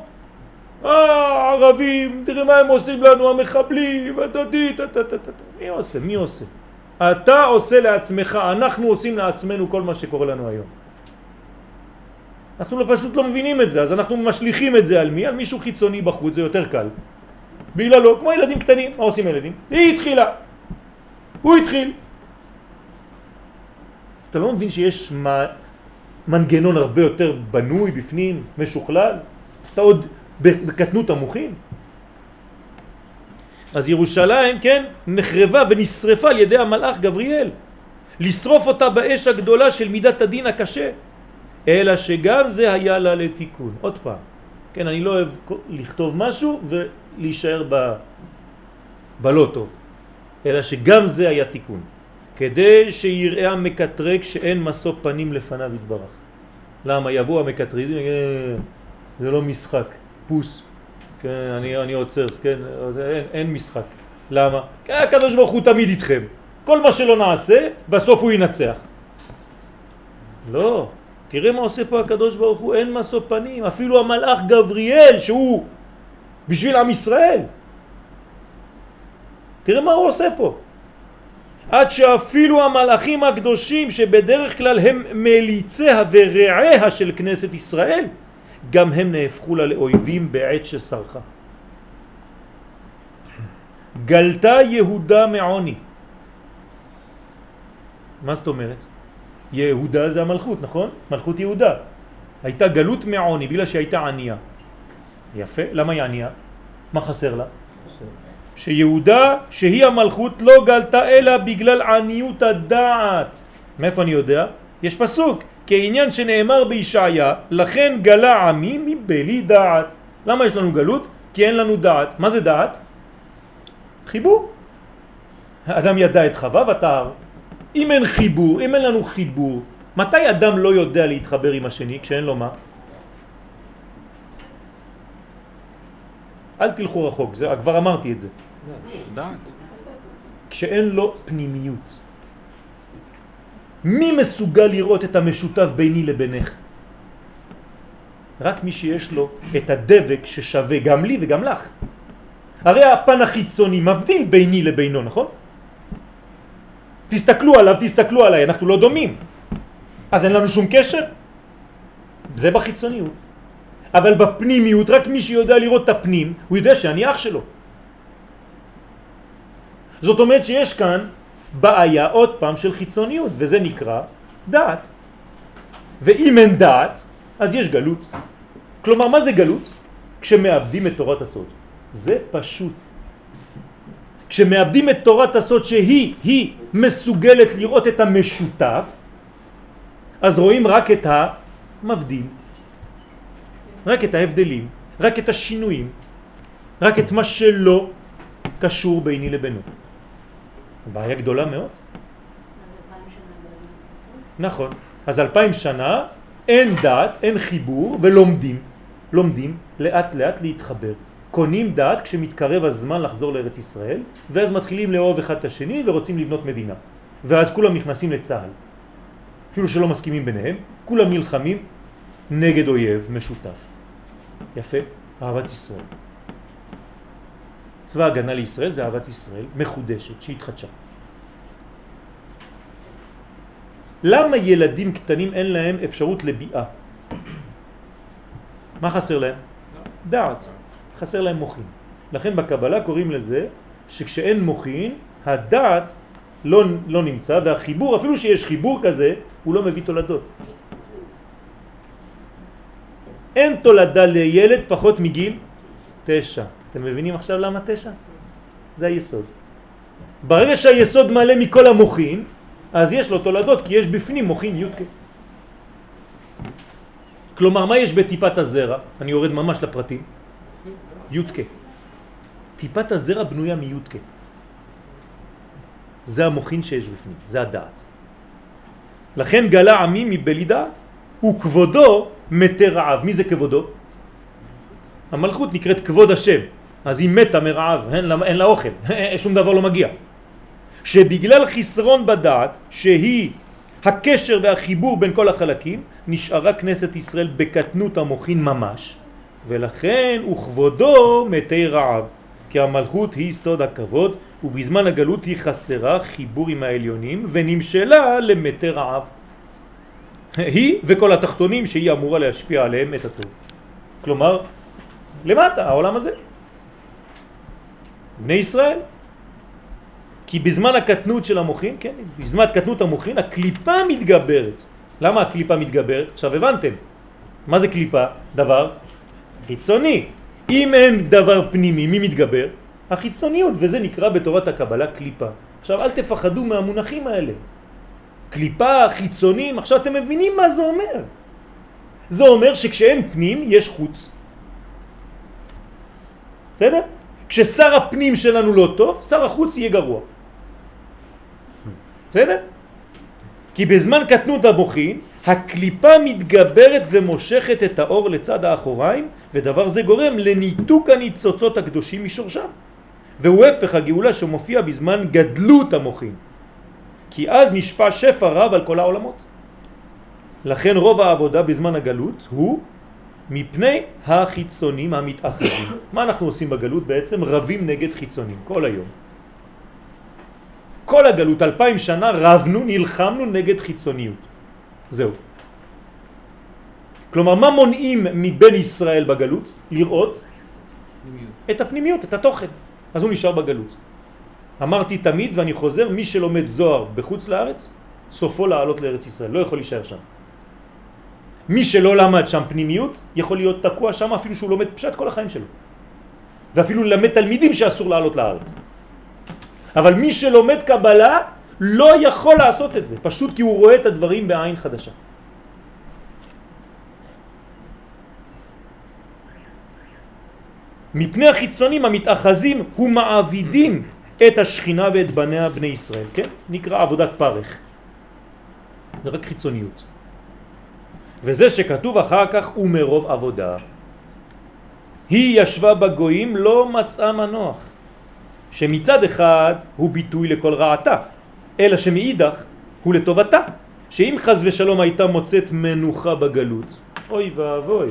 אה, ערבים, תראה מה הם עושים לנו, המחבלים, הדדי, טטטטט. מי עושה? מי עושה? אתה עושה לעצמך, אנחנו עושים לעצמנו כל מה שקורה לנו היום. אנחנו לא, פשוט לא מבינים את זה, אז אנחנו משליכים את זה על מי? על מישהו חיצוני בחוץ, זה יותר קל. בגללו, כמו ילדים קטנים, מה עושים ילדים? היא התחילה, הוא התחיל. אתה לא מבין שיש מנגנון הרבה יותר בנוי בפנים, משוכלל? אתה עוד בקטנות המוחים? אז ירושלים, כן, נחרבה ונשרפה על ידי המלאך גבריאל. לשרוף אותה באש הגדולה של מידת הדין הקשה. אלא שגם זה היה לה לתיקון. עוד פעם, כן, אני לא אוהב לכתוב משהו ולהישאר ב... בלא טוב, אלא שגם זה היה תיקון. כדי שיראה המקטרק שאין מסו פנים לפניו יתברך. למה? יבוא המקטרידים, אה, זה לא משחק, פוס, כן, אני, אני עוצר, כן, אין, אין משחק. למה? כי הקדוש ברוך הוא תמיד איתכם. כל מה שלא נעשה, בסוף הוא ינצח. לא, תראה מה עושה פה הקדוש ברוך הוא, אין מסו פנים, אפילו המלאך גבריאל שהוא בשביל עם ישראל. תראה מה הוא עושה פה. עד שאפילו המלאכים הקדושים שבדרך כלל הם מליציה ורעיה של כנסת ישראל, גם הם נהפכו לה לאויבים בעת שסרחה. גלתה יהודה מעוני. מה זאת אומרת? יהודה זה המלכות, נכון? מלכות יהודה. הייתה גלות מעוני בגלל שהייתה ענייה. יפה, למה היא ענייה? מה חסר לה? שיהודה, שהיא המלכות, לא גלתה אלא בגלל עניות הדעת. מאיפה אני יודע? יש פסוק, כעניין שנאמר בישעיה, לכן גלה עמי מבלי דעת. למה יש לנו גלות? כי אין לנו דעת. מה זה דעת? חיבור. האדם ידע את חווה ותער. אם אין חיבור, אם אין לנו חיבור, מתי אדם לא יודע להתחבר עם השני כשאין לו מה? אל תלכו רחוק, זה, כבר אמרתי את זה. דעת. כשאין לו פנימיות. מי מסוגל לראות את המשותף ביני לבינך? רק מי שיש לו את הדבק ששווה גם לי וגם לך. הרי הפן החיצוני מבדיל ביני לבינו, נכון? תסתכלו עליו, תסתכלו עליי, אנחנו לא דומים. אז אין לנו שום קשר? זה בחיצוניות. אבל בפנימיות, רק מי שיודע לראות את הפנים, הוא יודע שאני אח שלו. זאת אומרת שיש כאן בעיה עוד פעם של חיצוניות, וזה נקרא דעת. ואם אין דעת, אז יש גלות. כלומר, מה זה גלות? כשמאבדים את תורת הסוד. זה פשוט. כשמאבדים את תורת הסוד שהיא, היא מסוגלת לראות את המשותף, אז רואים רק את המבדיל, רק את ההבדלים, רק את השינויים, רק את מה שלא קשור ביני לבינו. בעיה גדולה מאוד. נכון. אז אלפיים שנה אין דת, אין חיבור ולומדים, לומדים לאט לאט להתחבר. קונים דעת כשמתקרב הזמן לחזור לארץ ישראל, ואז מתחילים לאהוב אחד את השני ורוצים לבנות מדינה. ואז כולם נכנסים לצה"ל. אפילו שלא מסכימים ביניהם, כולם נלחמים נגד אויב משותף. יפה, אהבת ישראל. צבא הגנה לישראל זה אהבת ישראל מחודשת שהתחדשה. למה ילדים קטנים אין להם אפשרות לביאה? מה חסר להם? דעת. חסר להם מוחין. לכן בקבלה קוראים לזה שכשאין מוחין, הדעת לא, לא נמצא, והחיבור, אפילו שיש חיבור כזה, הוא לא מביא תולדות. אין תולדה לילד פחות מגיל תשע. אתם מבינים עכשיו למה תשע? זה היסוד. ברגע שהיסוד מלא מכל המוחין, אז יש לו תולדות, כי יש בפנים מוחין יודקה. כלומר, מה יש בטיפת הזרע? אני יורד ממש לפרטים. יודקה. טיפת הזרע בנויה מיודקה. זה המוחין שיש בפנים, זה הדעת. לכן גלה עמי מבלי דעת, וכבודו מתי רעב. מי זה כבודו? המלכות נקראת כבוד השם, אז היא מתה מרעב, אין לה, אין לה אוכל, [laughs] שום דבר לא מגיע. שבגלל חסרון בדעת, שהיא הקשר והחיבור בין כל החלקים, נשארה כנסת ישראל בקטנות המוחין ממש, ולכן וכבודו מתי רעב, כי המלכות היא סוד הכבוד, ובזמן הגלות היא חסרה חיבור עם העליונים, ונמשלה למתי רעב. היא וכל התחתונים שהיא אמורה להשפיע עליהם את הטוב. כלומר, למטה, העולם הזה. בני ישראל. כי בזמן הקטנות של המוחין, כן, בזמן הקטנות המוחין, הקליפה מתגברת. למה הקליפה מתגברת? עכשיו הבנתם. מה זה קליפה? דבר חיצוני. אם אין דבר פנימי, מי מתגבר? החיצוניות, וזה נקרא בתורת הקבלה קליפה. עכשיו אל תפחדו מהמונחים האלה. קליפה, חיצונים, עכשיו אתם מבינים מה זה אומר. זה אומר שכשאין פנים יש חוץ. בסדר? כששר הפנים שלנו לא טוב, שר החוץ יהיה גרוע. בסדר? כי בזמן קטנות המוחין, הקליפה מתגברת ומושכת את האור לצד האחוריים, ודבר זה גורם לניתוק הניצוצות הקדושים משורשם. והוא הפך הגאולה שמופיע בזמן גדלות המוחין. כי אז נשפע שפע רב על כל העולמות. לכן רוב העבודה בזמן הגלות הוא מפני החיצונים המתאחדים. [coughs] מה אנחנו עושים בגלות בעצם? רבים נגד חיצונים, כל היום. כל הגלות, אלפיים שנה, רבנו, נלחמנו נגד חיצוניות. זהו. כלומר, מה מונעים מבן ישראל בגלות? לראות פנימיות. את הפנימיות, את התוכן. אז הוא נשאר בגלות. אמרתי תמיד, ואני חוזר, מי שלומד זוהר בחוץ לארץ, סופו לעלות לארץ ישראל, לא יכול להישאר שם. מי שלא למד שם פנימיות, יכול להיות תקוע שם אפילו שהוא לומד פשט כל החיים שלו. ואפילו ללמד תלמידים שאסור לעלות לארץ. אבל מי שלומד קבלה לא יכול לעשות את זה, פשוט כי הוא רואה את הדברים בעין חדשה. מפני החיצונים המתאחזים ומעבידים את השכינה ואת בניה בני ישראל, כן? נקרא עבודת פרך. זה רק חיצוניות. וזה שכתוב אחר כך ומרוב עבודה. היא ישבה בגויים לא מצאה מנוח, שמצד אחד הוא ביטוי לכל רעתה, אלא שמאידך הוא לטובתה, שאם חז ושלום הייתה מוצאת מנוחה בגלות, אוי ואבוי,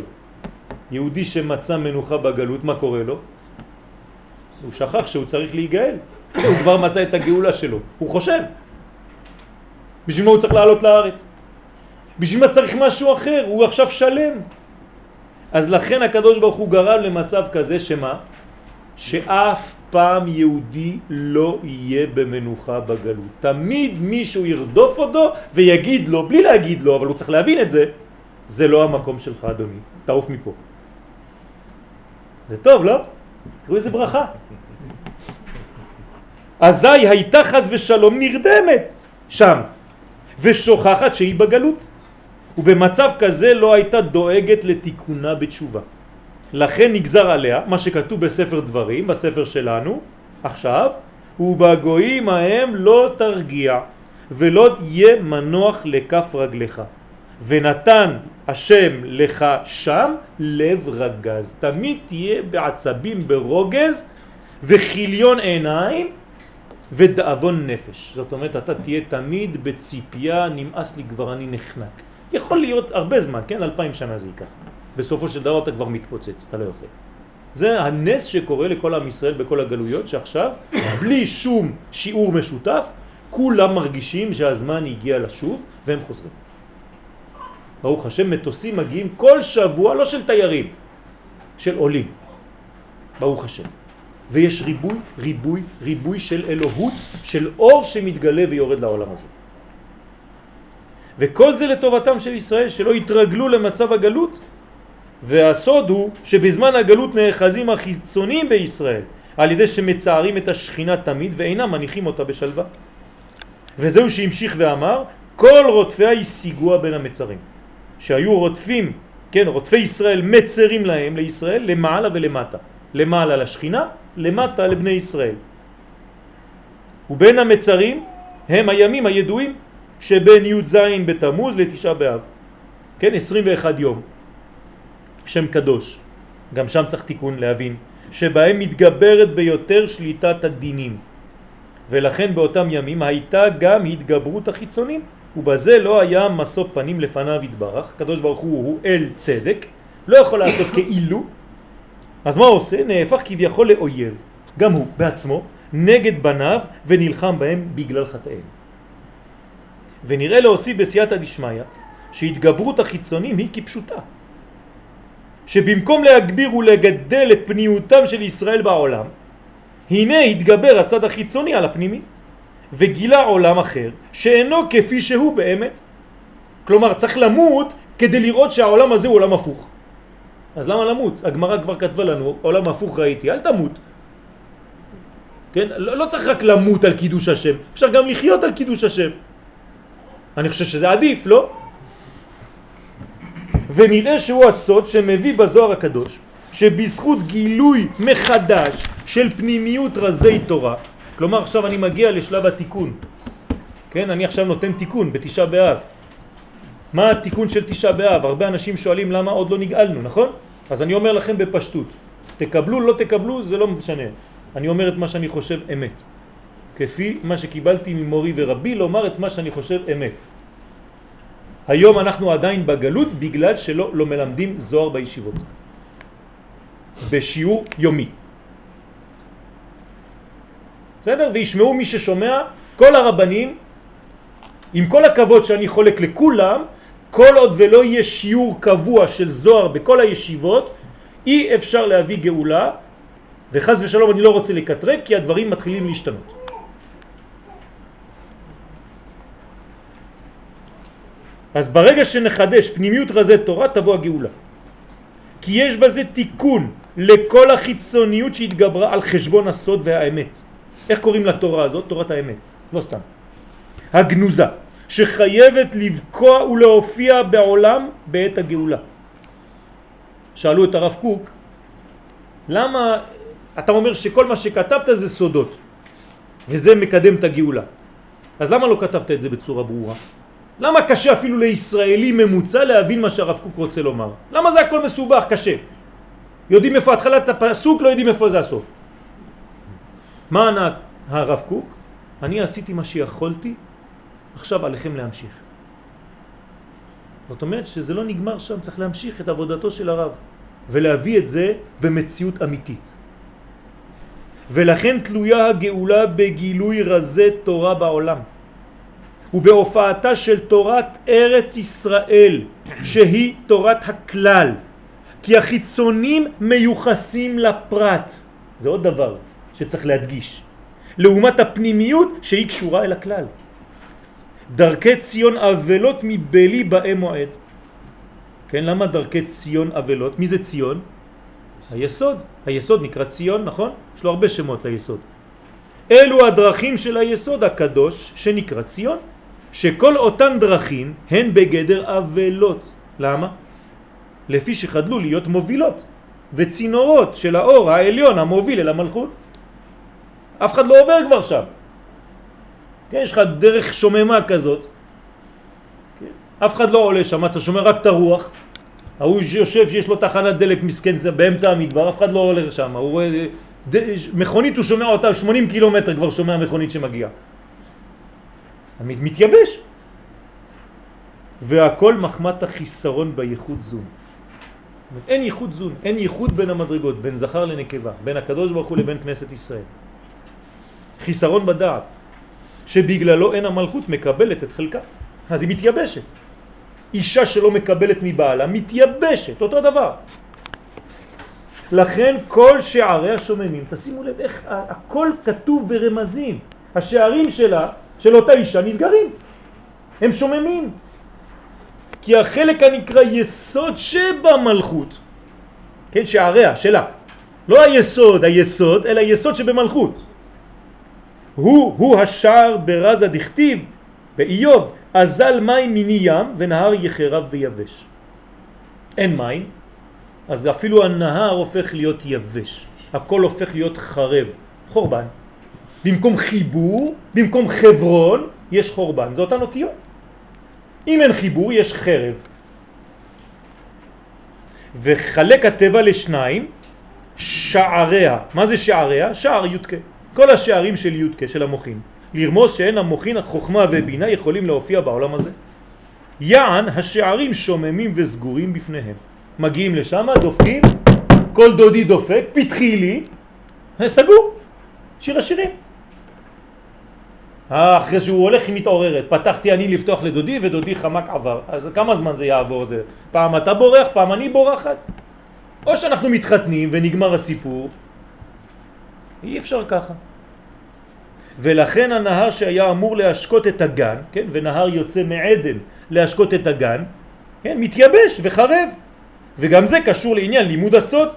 יהודי שמצא מנוחה בגלות, מה קורה לו? הוא שכח שהוא צריך להיגאל, הוא כבר מצא את הגאולה שלו, הוא חושב. בשביל מה הוא צריך לעלות לארץ? בשביל מה צריך משהו אחר? הוא עכשיו שלם. אז לכן הקדוש ברוך הוא גרם למצב כזה שמה? שאף פעם יהודי לא יהיה במנוחה בגלות. תמיד מישהו ירדוף אותו ויגיד לו, בלי להגיד לו, אבל הוא צריך להבין את זה, זה לא המקום שלך אדוני, תעוף מפה. זה טוב, לא? תראו איזה ברכה. אזי הייתה חז ושלום נרדמת שם, ושוכחת שהיא בגלות. ובמצב כזה לא הייתה דואגת לתיקונה בתשובה. לכן נגזר עליה מה שכתוב בספר דברים, בספר שלנו, עכשיו, ובגויים ההם לא תרגיע ולא יהיה מנוח לכף רגלך. ונתן השם לך שם לב רגז. תמיד תהיה בעצבים ברוגז וחיליון עיניים ודאבון נפש. זאת אומרת, אתה תהיה תמיד בציפייה, נמאס לי כבר, אני נחנק. יכול להיות הרבה זמן, כן? אלפיים שנה זה ייקח. בסופו של דבר אתה כבר מתפוצץ, אתה לא יכול. זה הנס שקורה לכל עם ישראל בכל הגלויות, שעכשיו, בלי שום שיעור משותף, כולם מרגישים שהזמן הגיע לשוב, והם חוזרים. ברוך השם, מטוסים מגיעים כל שבוע, לא של תיירים, של עולים. ברוך השם. ויש ריבוי, ריבוי, ריבוי של אלוהות, של אור שמתגלה ויורד לעולם הזה. וכל זה לטובתם של ישראל, שלא יתרגלו למצב הגלות. והסוד הוא שבזמן הגלות נאחזים החיצונים בישראל, על ידי שמצערים את השכינה תמיד ואינם מניחים אותה בשלווה. וזהו שהמשיך ואמר, כל רודפיה השיגוה בין המצרים. שהיו רודפים, כן, רודפי ישראל מצרים להם, לישראל, למעלה ולמטה. למעלה לשכינה, למטה לבני ישראל. ובין המצרים הם הימים הידועים שבין י"ז בתמוז לתשעה באב. כן, 21 יום. שם קדוש, גם שם צריך תיקון להבין, שבהם מתגברת ביותר שליטת הדינים. ולכן באותם ימים הייתה גם התגברות החיצונים, ובזה לא היה מסוף פנים לפניו יתברך, קדוש ברוך הוא הוא אל צדק, לא יכול לעשות [coughs] כאילו, אז מה הוא עושה? נהפך כביכול לאויב, גם הוא בעצמו, נגד בניו ונלחם בהם בגלל חטאיהם. ונראה להוסיף בסייעתא דשמיא שהתגברות החיצונים היא כפשוטה. שבמקום להגביר ולגדל את פניותם של ישראל בעולם, הנה התגבר הצד החיצוני על הפנימי, וגילה עולם אחר שאינו כפי שהוא באמת. כלומר, צריך למות כדי לראות שהעולם הזה הוא עולם הפוך. אז למה למות? הגמרא כבר כתבה לנו, עולם הפוך ראיתי, אל תמות. כן? לא, לא צריך רק למות על קידוש השם, אפשר גם לחיות על קידוש השם. אני חושב שזה עדיף, לא? ונראה שהוא הסוד שמביא בזוהר הקדוש, שבזכות גילוי מחדש של פנימיות רזי תורה, כלומר עכשיו אני מגיע לשלב התיקון, כן? אני עכשיו נותן תיקון בתשעה באב. מה התיקון של תשעה באב? הרבה אנשים שואלים למה עוד לא נגאלנו, נכון? אז אני אומר לכם בפשטות, תקבלו, לא תקבלו, זה לא משנה. אני אומר את מה שאני חושב אמת. כפי מה שקיבלתי ממורי ורבי, לומר את מה שאני חושב אמת. היום אנחנו עדיין בגלות בגלל שלא לא מלמדים זוהר בישיבות. בשיעור יומי. בסדר? וישמעו מי ששומע, כל הרבנים, עם כל הכבוד שאני חולק לכולם, כל עוד ולא יהיה שיעור קבוע של זוהר בכל הישיבות, אי אפשר להביא גאולה, וחז ושלום אני לא רוצה לקטרק, כי הדברים מתחילים להשתנות. אז ברגע שנחדש פנימיות רזי תורה תבוא הגאולה. כי יש בזה תיקון לכל החיצוניות שהתגברה על חשבון הסוד והאמת. איך קוראים לתורה הזאת? תורת האמת, לא סתם. הגנוזה, שחייבת לבקוע ולהופיע בעולם בעת הגאולה. שאלו את הרב קוק, למה אתה אומר שכל מה שכתבת זה סודות וזה מקדם את הגאולה? אז למה לא כתבת את זה בצורה ברורה? למה קשה אפילו לישראלי ממוצע להבין מה שהרב קוק רוצה לומר? למה זה הכל מסובך, קשה? יודעים איפה התחלת הפסוק, לא יודעים איפה זה הסוף. מה ענה הרב קוק? אני עשיתי מה שיכולתי, עכשיו עליכם להמשיך. זאת אומרת שזה לא נגמר שם, צריך להמשיך את עבודתו של הרב ולהביא את זה במציאות אמיתית. ולכן תלויה הגאולה בגילוי רזי תורה בעולם. ובהופעתה של תורת ארץ ישראל שהיא תורת הכלל כי החיצונים מיוחסים לפרט זה עוד דבר שצריך להדגיש לעומת הפנימיות שהיא קשורה אל הכלל דרכי ציון אבלות מבלי באי מועד כן, למה דרכי ציון אבלות? מי זה ציון? היסוד. היסוד נקרא ציון, נכון? יש לו הרבה שמות ליסוד. אלו הדרכים של היסוד הקדוש שנקרא ציון. שכל אותן דרכים הן בגדר אבלות. למה? לפי שחדלו להיות מובילות וצינורות של האור העליון המוביל אל המלכות. אף אחד לא עובר כבר שם. כן, יש לך דרך שוממה כזאת, כן? אף אחד לא עולה שם, אתה שומע רק את הרוח, ההוא יושב שיש לו תחנת דלק מסכן באמצע המדבר, אף אחד לא עולה שם, הוא רואה, ד... מכונית הוא שומע אותה 80 קילומטר כבר שומע מכונית שמגיעה. מתייבש. והכל מחמת החיסרון בייחוד זון. אין ייחוד זון, אין ייחוד בין המדרגות, בין זכר לנקבה, בין הקדוש ברוך הוא לבין כנסת ישראל. חיסרון בדעת, שבגללו אין המלכות מקבלת את חלקה, אז היא מתייבשת. אישה שלא מקבלת מבעלה מתייבשת, אותו דבר. לכן כל שערי השוממים, תשימו לב איך הכל כתוב ברמזים, השערים שלה של אותה אישה נסגרים. הם שוממים. כי החלק הנקרא יסוד שבמלכות, כן, שעריה, שלה, לא היסוד, היסוד, אלא יסוד שבמלכות. הוא, הוא השער ברזה דכתיב, באיוב, אזל מים מני ים ונהר יחרב ויבש. אין מים, אז אפילו הנהר הופך להיות יבש, הכל הופך להיות חרב, חורבן. במקום חיבור, במקום חברון, יש חורבן. זה אותן אותיות. אם אין חיבור, יש חרב. וחלק הטבע לשניים, שעריה. מה זה שעריה? שער יודקה. כל השערים של יודקה, של המוחין. לרמוז שאין המוחין, החוכמה ובינה יכולים להופיע בעולם הזה. יען השערים שוממים וסגורים בפניהם. מגיעים לשם, דופקים, כל דודי דופק, פתחי לי, סגור, שיר השירים. אה, אחרי שהוא הולך היא מתעוררת, פתחתי אני לפתוח לדודי ודודי חמק עבר. אז כמה זמן זה יעבור זה? פעם אתה בורח, פעם אני בורחת. או שאנחנו מתחתנים ונגמר הסיפור, אי אפשר ככה. ולכן הנהר שהיה אמור להשקות את הגן, כן, ונהר יוצא מעדן להשקות את הגן, כן, מתייבש וחרב. וגם זה קשור לעניין לימוד הסוד.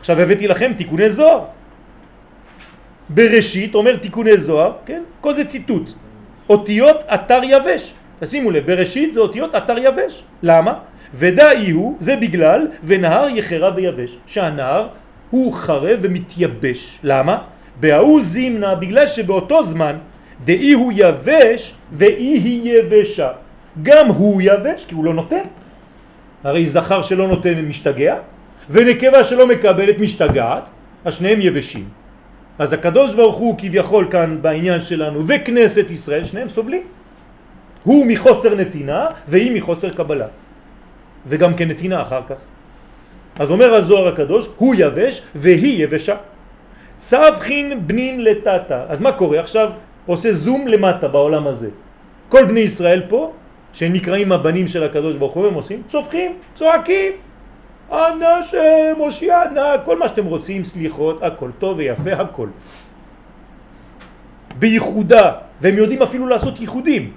עכשיו הבאתי לכם תיקוני זוהר. בראשית אומר תיקוני זוהר, כן? כל זה ציטוט. אותיות אתר יבש. תשימו לב, בראשית זה אותיות אתר יבש. למה? ודאי הוא, זה בגלל, ונהר יחרה ויבש. שהנהר הוא חרב ומתייבש. למה? בהוא זימנה, בגלל שבאותו זמן דאי הוא יבש ואי היא יבשה. גם הוא יבש, כי הוא לא נותן. הרי זכר שלא נותן משתגע, ונקבה שלא מקבלת משתגעת, השניהם יבשים. אז הקדוש ברוך הוא כביכול כאן בעניין שלנו וכנסת ישראל, שניהם סובלים. הוא מחוסר נתינה והיא מחוסר קבלה. וגם כנתינה אחר כך. אז אומר הזוהר הקדוש, הוא יבש והיא יבשה. צבחין בנין לטאטה. אז מה קורה? עכשיו עושה זום למטה בעולם הזה. כל בני ישראל פה, שהם נקראים הבנים של הקדוש ברוך הוא, הם עושים, צופחים, צועקים, אנא שם, הושיענה, כל מה שאתם רוצים, סליחות, הכל טוב ויפה, הכל. בייחודה, והם יודעים אפילו לעשות ייחודים.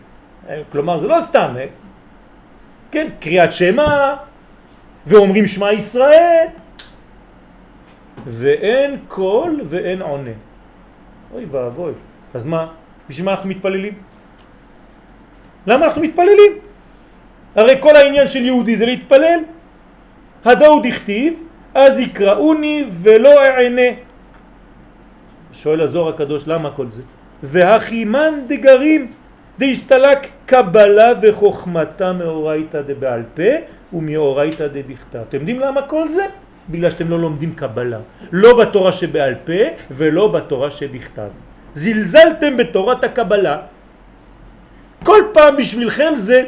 כלומר, זה לא סתם, אה? כן, קריאת שמה, ואומרים שמע ישראל, ואין קול ואין עונה. אוי ואבוי. אז מה? בשביל מה אנחנו מתפללים? למה אנחנו מתפללים? הרי כל העניין של יהודי זה להתפלל. הדאו דכתיב, אז יקראוני ולא אענה. שואל הזוהר הקדוש, למה כל זה? והחימן דגרים דהסתלק קבלה וחוכמתה מאורייתא דבעל פה ומאורייתא דבכתב. אתם יודעים למה כל זה? בגלל שאתם לא לומדים קבלה. לא בתורה שבעל פה ולא בתורה שבכתב. זלזלתם בתורת הקבלה. כל פעם בשבילכם זה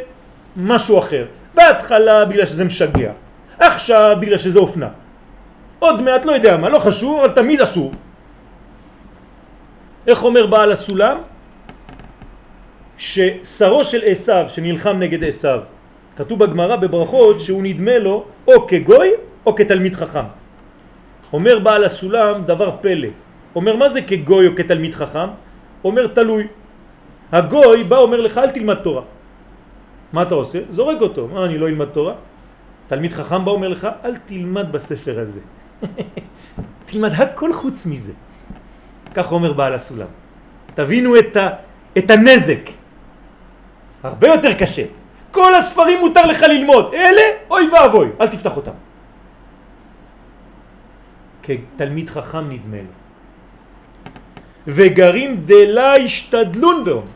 משהו אחר. בהתחלה בגלל שזה משגע. עכשיו בגלל שזה אופנה. עוד מעט לא יודע מה, לא חשוב, אבל תמיד אסור. איך אומר בעל הסולם? ששרו של עשיו שנלחם נגד עשיו, כתוב בגמרא בברכות שהוא נדמה לו או כגוי או כתלמיד חכם. אומר בעל הסולם דבר פלא. אומר מה זה כגוי או כתלמיד חכם? אומר תלוי. הגוי בא אומר לך אל תלמד תורה. מה אתה עושה? זורק אותו. מה אני לא אלמד תורה? תלמיד חכם בא אומר לך, אל תלמד בספר הזה. [laughs] תלמד הכל חוץ מזה. כך אומר בעל הסולם. תבינו את, ה, את הנזק. הרבה יותר קשה. כל הספרים מותר לך ללמוד. אלה, אוי ואבוי, אל תפתח אותם. כתלמיד חכם נדמה לו. וגרים דלה השתדלון בהם.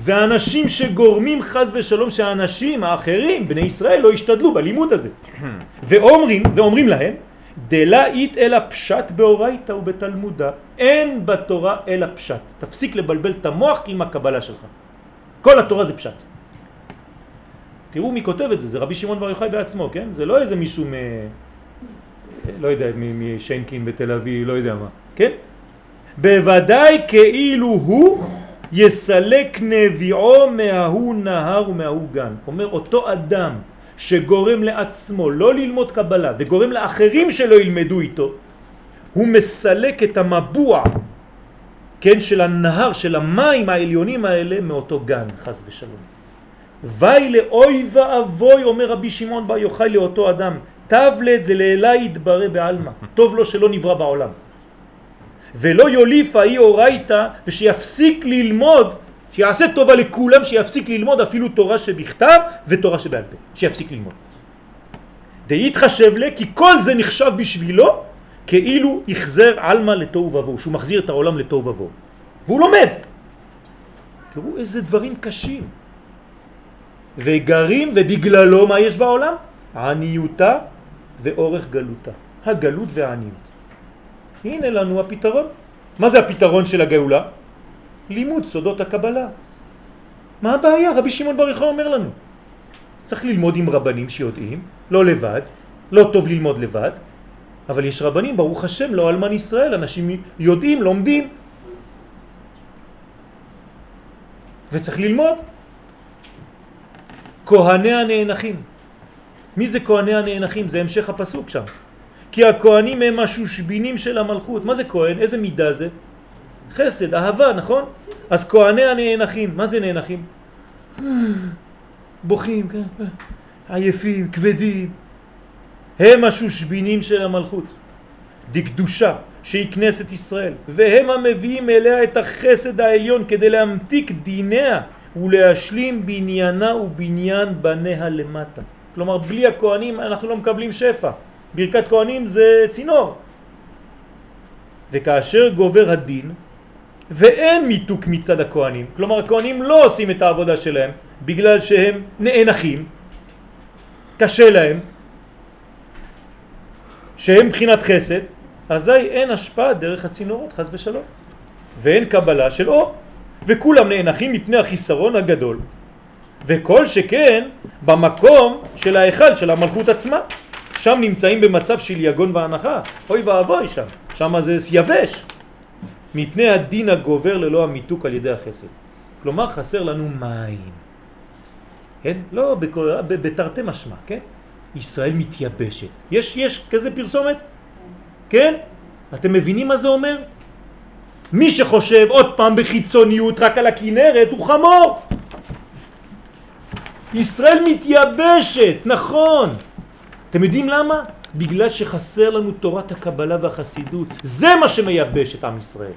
ואנשים שגורמים חז ושלום שהאנשים האחרים, בני ישראל, לא ישתדלו בלימוד הזה. [clears throat] ואומרים, ואומרים להם, דלה אית אלא פשט באורייתא ובתלמודה, אין בתורה אלא פשט. תפסיק לבלבל את המוח עם הקבלה שלך. כל התורה זה פשט. תראו מי כותב את זה, זה רבי שמעון בר יוחאי בעצמו, כן? זה לא איזה מישהו מ... לא יודע, משיינקין בתל אביב, לא יודע מה, כן? בוודאי כאילו הוא יסלק נביעו מההוא נהר ומההוא גן. אומר אותו אדם שגורם לעצמו לא ללמוד קבלה וגורם לאחרים שלא ילמדו איתו, הוא מסלק את המבוע, כן, של הנהר, של המים העליונים האלה מאותו גן, חס ושלום. וי לאוי ואבוי, אומר רבי שמעון בר יוחאי לאותו אדם, תבלד לילה יתברא בעלמא, טוב לו שלא נברא בעולם. ולא יוליף האי אורייתא ושיפסיק ללמוד, שיעשה טובה לכולם, שיפסיק ללמוד אפילו תורה שבכתב ותורה שבעל פה, שיפסיק ללמוד. דהיתחשב לה, כי כל זה נחשב בשבילו כאילו יחזר עלמא לתוהו ובוהו, שהוא מחזיר את העולם לתוהו ובוהו. והוא לומד. תראו איזה דברים קשים. וגרים, ובגללו מה יש בעולם? עניותה ואורך גלותה, הגלות והעניות. הנה לנו הפתרון. מה זה הפתרון של הגאולה? לימוד סודות הקבלה. מה הבעיה? רבי שמעון בר יוחאי אומר לנו. צריך ללמוד עם רבנים שיודעים, לא לבד, לא טוב ללמוד לבד, אבל יש רבנים, ברוך השם, לא אלמן ישראל, אנשים יודעים, לומדים. וצריך ללמוד. כהני הנאנחים. מי זה כהני הנאנחים? זה המשך הפסוק שם. כי הכהנים הם השושבינים של המלכות. מה זה כהן? איזה מידה זה? חסד, אהבה, נכון? אז כהני הנאנחים, מה זה נאנחים? בוכים, כן, עייפים, כבדים. הם השושבינים של המלכות. דקדושה, שהיא כנסת ישראל, והם המביאים אליה את החסד העליון כדי להמתיק דיניה ולהשלים בניינה ובניין בניה למטה. כלומר, בלי הכהנים אנחנו לא מקבלים שפע. ברכת כהנים זה צינור. וכאשר גובר הדין, ואין מיתוק מצד הכהנים, כלומר הכהנים לא עושים את העבודה שלהם בגלל שהם נאנחים, קשה להם, שהם מבחינת חסד, אזי אין השפעה דרך הצינורות, חס ושלום. ואין קבלה של אור, וכולם נאנחים מפני החיסרון הגדול. וכל שכן במקום של ההיכל של המלכות עצמה. שם נמצאים במצב של יגון והנחה. אוי ואבוי שם, שם זה יבש. מפני הדין הגובר ללא המיתוק על ידי החסד. כלומר חסר לנו מים. כן? לא בתרתי משמע, כן? ישראל מתייבשת. יש, יש כזה פרסומת? כן? אתם מבינים מה זה אומר? מי שחושב עוד פעם בחיצוניות רק על הכנרת הוא חמור. ישראל מתייבשת, נכון. אתם יודעים למה? בגלל שחסר לנו תורת הקבלה והחסידות. זה מה שמייבש את עם ישראל.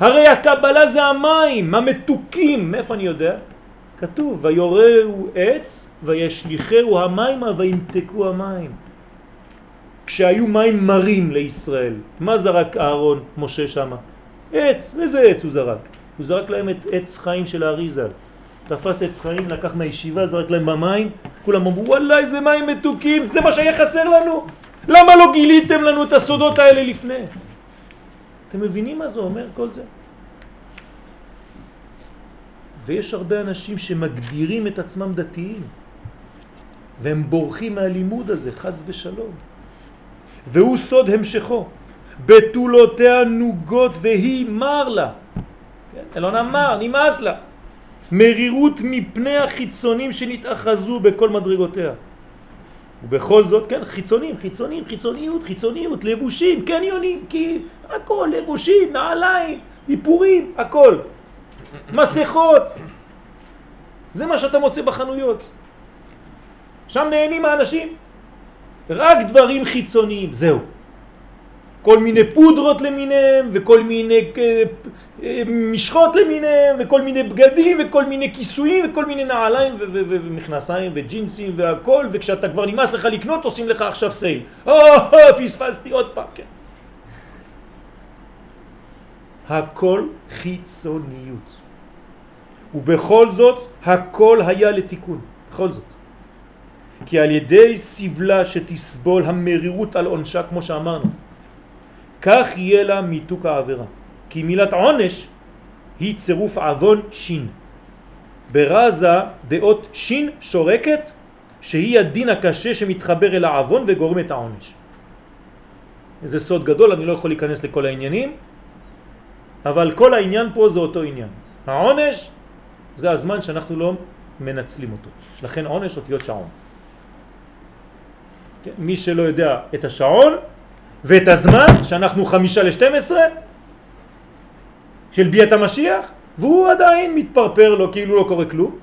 הרי הקבלה זה המים, המתוקים. מאיפה אני יודע? כתוב, ויורהו עץ וישליחהו המים וימתקו המים. כשהיו מים מרים לישראל, מה זרק אהרון, משה שמה? עץ, איזה עץ הוא זרק? הוא זרק להם את עץ חיים של האריזה. תפס עץ חיים, לקח מהישיבה, זרק להם במים, כולם אמרו, וואלה, איזה מים מתוקים, זה מה שהיה חסר לנו. למה לא גיליתם לנו את הסודות האלה לפני? אתם מבינים מה זה אומר כל זה? ויש הרבה אנשים שמגדירים את עצמם דתיים והם בורחים מהלימוד הזה, חז ושלום. והוא סוד המשכו. בתולותיה נוגות והיא מר לה. כן? אלון אמר, נמאס לה. מרירות מפני החיצונים שנתאחזו בכל מדרגותיה. ובכל זאת, כן, חיצונים, חיצונים, חיצוניות, חיצוניות, לבושים, קניונים, כי הכל, לבושים, נעליים, איפורים, הכל. מסכות. זה מה שאתה מוצא בחנויות. שם נהנים האנשים. רק דברים חיצוניים, זהו. כל מיני פודרות למיניהם, וכל מיני אה, אה, משחות למיניהם, וכל מיני בגדים, וכל מיני כיסויים, וכל מיני נעליים, ומכנסיים, וג'ינסים, והכל, וכשאתה כבר נמאס לך לקנות, עושים לך עכשיו סייל. או, פספסתי עוד פעם, כן. הכל חיצוניות. ובכל זאת, הכל היה לתיקון. בכל זאת. כי על ידי סבלה שתסבול המרירות על עונשה, כמו שאמרנו, כך יהיה לה מיתוק העבירה. כי מילת עונש היא צירוף עוון שין. ברזה דעות שין שורקת שהיא הדין הקשה שמתחבר אל העוון וגורם את העונש. זה סוד גדול, אני לא יכול להיכנס לכל העניינים, אבל כל העניין פה זה אותו עניין. העונש זה הזמן שאנחנו לא מנצלים אותו. לכן עונש אותיות שעון. כן? מי שלא יודע את השעון ואת הזמן, שאנחנו חמישה לשתים עשרה, של ביאת המשיח, והוא עדיין מתפרפר לו כאילו לא קורה כלום,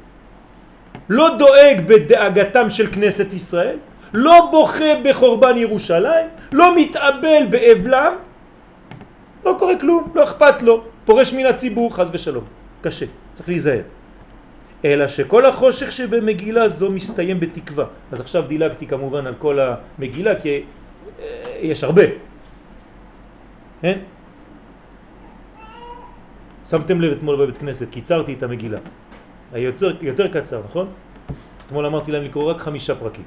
לא דואג בדאגתם של כנסת ישראל, לא בוכה בחורבן ירושלים, לא מתאבל באבלם, לא קורה כלום, לא אכפת לו, פורש מן הציבור, חז ושלום. קשה, צריך להיזהר. אלא שכל החושך שבמגילה זו מסתיים בתקווה. אז עכשיו דילגתי כמובן על כל המגילה כי יש הרבה. כן? שמתם לב אתמול בבית כנסת, קיצרתי את המגילה. היותר יותר קצר, נכון? אתמול אמרתי להם לקרוא רק חמישה פרקים.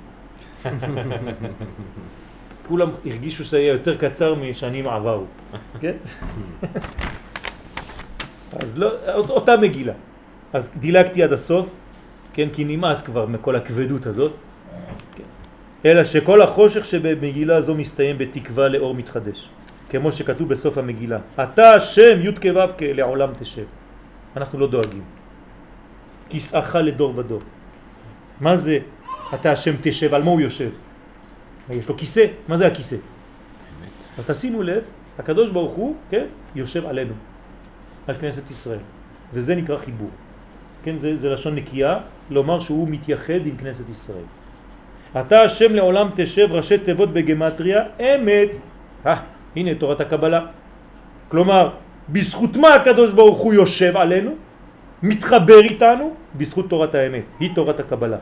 [laughs] כולם הרגישו שזה יותר קצר משנים עברו, כן? [laughs] אז לא, אותה מגילה. אז דילגתי עד הסוף, כן, כי נמאס כבר מכל הכבדות הזאת. כן. אלא שכל החושך שבמגילה זו מסתיים בתקווה לאור מתחדש, כמו שכתוב בסוף המגילה. אתה השם י' כו' לעולם תשב. אנחנו לא דואגים. כסאך לדור ודור. מה זה אתה השם תשב? על מה הוא יושב? יש לו כיסא. מה זה הכיסא? אז תשימו לב, הקדוש ברוך הוא, כן, יושב עלינו, על כנסת ישראל. וזה נקרא חיבור. כן, זה, זה לשון נקייה, לומר שהוא מתייחד עם כנסת ישראל. אתה השם לעולם תשב ראשי תיבות בגמטריה אמת. אה, הנה תורת הקבלה. כלומר, בזכות מה הקדוש ברוך הוא יושב עלינו? מתחבר איתנו בזכות תורת האמת, היא תורת הקבלה.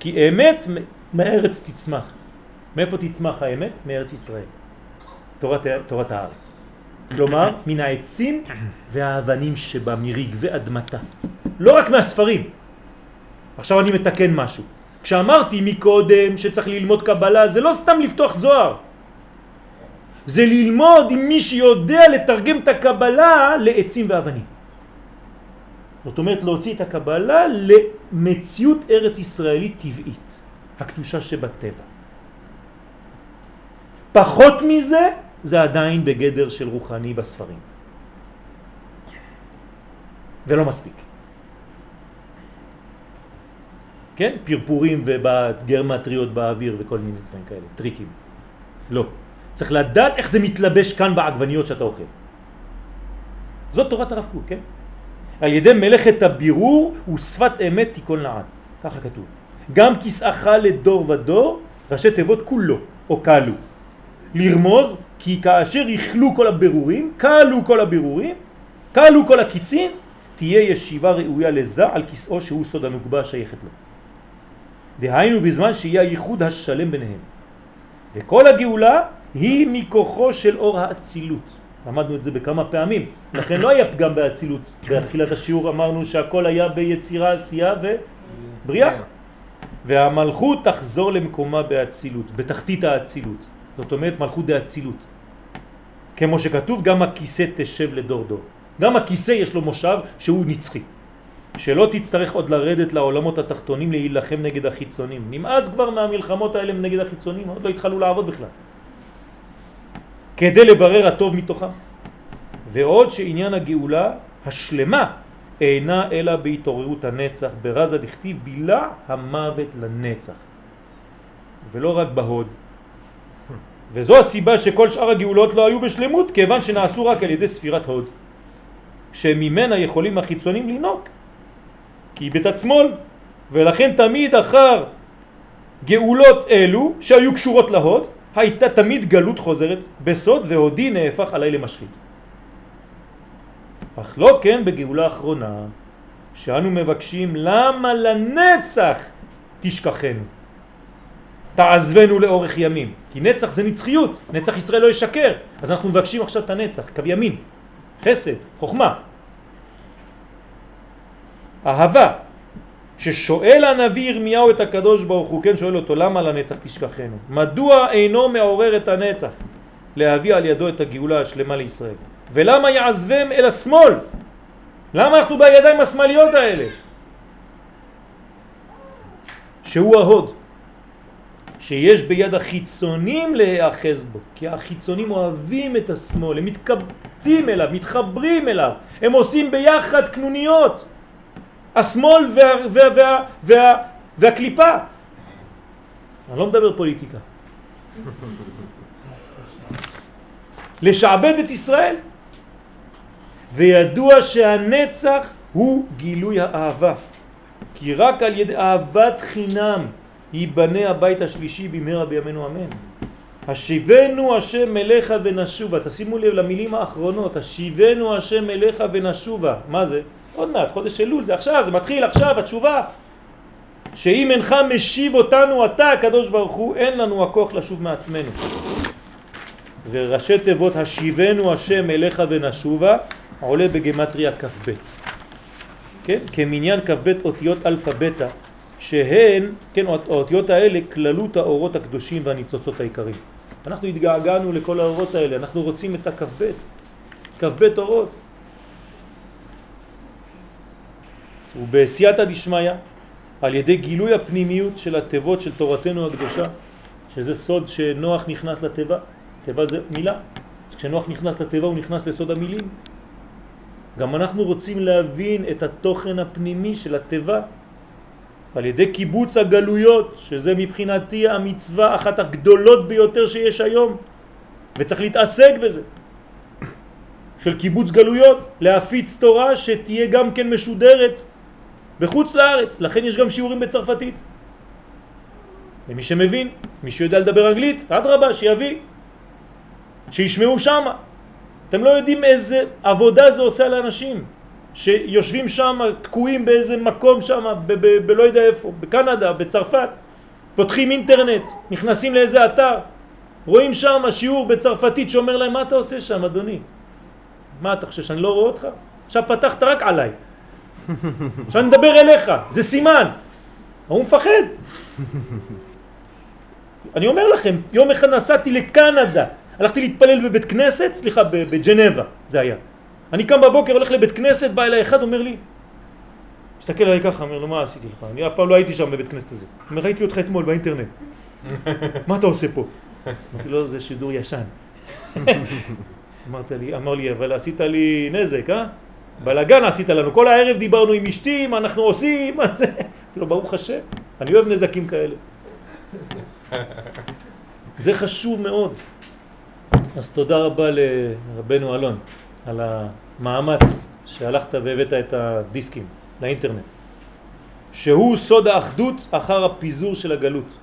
כי אמת מארץ תצמח. מאיפה תצמח האמת? מארץ ישראל. תורת, תורת הארץ. כלומר, [coughs] מן העצים והאבנים שבה, מרגבי אדמתה. לא רק מהספרים. עכשיו אני מתקן משהו. כשאמרתי מקודם שצריך ללמוד קבלה, זה לא סתם לפתוח זוהר. זה ללמוד עם מי שיודע לתרגם את הקבלה לעצים ואבנים. זאת אומרת להוציא את הקבלה למציאות ארץ ישראלית טבעית, הקדושה שבטבע. פחות מזה זה עדיין בגדר של רוחני בספרים. ולא מספיק. כן? פרפורים ובגרמטריות באוויר וכל מיני דברים כאלה, טריקים. לא. צריך לדעת איך זה מתלבש כאן בעגבניות שאתה אוכל. זאת תורת הרב קוק, כן? על ידי מלאכת הבירור ושפת אמת תיקון לעד. ככה כתוב. גם כסאך לדור ודור, ראשי תיבות כולו, או קלו. לרמוז כי כאשר יכלו כל הבירורים, קלו כל הבירורים, קלו כל הקיצין, תהיה ישיבה ראויה לזה על כסאו שהוא סוד הנוגבה השייכת לו. דהיינו בזמן שיהיה הייחוד השלם ביניהם. וכל הגאולה היא מכוחו של אור האצילות. למדנו את זה בכמה פעמים, לכן לא היה פגם באצילות. בתחילת השיעור אמרנו שהכל היה ביצירה, עשייה ובריאה. והמלכות תחזור למקומה באצילות, בתחתית האצילות. זאת אומרת מלכות דאצילות. כמו שכתוב, גם הכיסא תשב לדור דור. גם הכיסא יש לו מושב שהוא נצחי. שלא תצטרך עוד לרדת לעולמות התחתונים להילחם נגד החיצונים. נמאס כבר מהמלחמות האלה נגד החיצונים, עוד לא התחלו לעבוד בכלל. כדי לברר הטוב מתוכם. ועוד שעניין הגאולה השלמה אינה אלא בהתעוררות הנצח, ברזה דכתיב בילה המוות לנצח. ולא רק בהוד. וזו הסיבה שכל שאר הגאולות לא היו בשלמות, כיוון שנעשו רק על ידי ספירת הוד. שממנה יכולים החיצונים לנהוג, כי היא בצד שמאל, ולכן תמיד אחר גאולות אלו שהיו קשורות להוד, הייתה תמיד גלות חוזרת בסוד והודי נהפך עליי למשחית. אך לא כן בגאולה האחרונה, שאנו מבקשים למה לנצח תשכחנו, תעזבנו לאורך ימים, כי נצח זה נצחיות, נצח ישראל לא ישקר, אז אנחנו מבקשים עכשיו את הנצח, קו ימין, חסד, חוכמה, אהבה, ששואל הנביא ירמיהו את הקדוש ברוך הוא, כן שואל אותו למה לנצח תשכחנו? מדוע אינו מעורר את הנצח להביא על ידו את הגאולה השלמה לישראל? ולמה יעזבם אל השמאל? למה אנחנו בידיים השמאליות האלה? שהוא ההוד שיש ביד החיצונים להיאחז בו כי החיצונים אוהבים את השמאל הם מתקבצים אליו, מתחברים אליו הם עושים ביחד קנוניות השמאל וה, וה, וה, וה, והקליפה. אני לא מדבר פוליטיקה. לשעבד את ישראל. וידוע שהנצח הוא גילוי האהבה. כי רק על ידי אהבת חינם ייבנה הבית השלישי במהרה בימינו אמן. השיבנו השם אליך ונשובה, תשימו לב למילים האחרונות, השיבנו השם אליך ונשובה, מה זה? עוד מעט, חודש אלול, זה עכשיו, זה מתחיל עכשיו, התשובה. שאם אינך משיב אותנו אתה, הקדוש ברוך הוא, אין לנו הכוח לשוב מעצמנו. וראשי תיבות השיבנו השם אליך ונשובה עולה בגמטריה כ"ב. כן? כמניין כ"ב אותיות אלפא בטא שהן, כן, האותיות האלה, כללות האורות הקדושים והניצוצות העיקריים. אנחנו התגעגענו לכל האורות האלה, אנחנו רוצים את הכ"ב, כ"ב אורות. ובסייעתא דשמיא, על ידי גילוי הפנימיות של התיבות של תורתנו הקדושה, שזה סוד שנוח נכנס לתיבה, תיבה זה מילה, אז כשנוח נכנס לתיבה הוא נכנס לסוד המילים. גם אנחנו רוצים להבין את התוכן הפנימי של התיבה על ידי קיבוץ הגלויות, שזה מבחינתי המצווה אחת הגדולות ביותר שיש היום, וצריך להתעסק בזה, של קיבוץ גלויות, להפיץ תורה שתהיה גם כן משודרת בחוץ לארץ, לכן יש גם שיעורים בצרפתית. למי שמבין, מי שיודע לדבר אנגלית, אדרבה, שיביא, שישמעו שמה. אתם לא יודעים איזה עבודה זה עושה לאנשים שיושבים שם, תקועים באיזה מקום שם, בלא יודע איפה, בקנדה, בצרפת, פותחים אינטרנט, נכנסים לאיזה אתר, רואים שם שיעור בצרפתית שאומר להם מה אתה עושה שם אדוני? מה אתה חושב שאני לא רואה אותך? עכשיו פתחת רק עליי, עכשיו אני מדבר אליך, זה סימן, הוא מפחד. אני אומר לכם, יום אחד נסעתי לקנדה, הלכתי להתפלל בבית כנסת, סליחה, בג'נבה זה היה. אני קם בבוקר, הולך לבית כנסת, בא אליי אחד, אומר לי, מסתכל עליי ככה, אומר לו, מה עשיתי לך? אני אף פעם לא הייתי שם בבית כנסת הזה. אומר, ראיתי אותך אתמול באינטרנט. מה אתה עושה פה? אמרתי לו, זה שידור ישן. [laughs] אמרת לי, אמר לי, אבל עשית לי נזק, אה? בלגן עשית לנו. כל הערב דיברנו עם אשתי, מה אנחנו עושים, מה זה? [laughs] אמרתי לו, ברוך השם, אני אוהב נזקים כאלה. [laughs] זה חשוב מאוד. אז תודה רבה לרבנו אלון על המאמץ שהלכת והבאת את הדיסקים לאינטרנט. שהוא סוד האחדות אחר הפיזור של הגלות.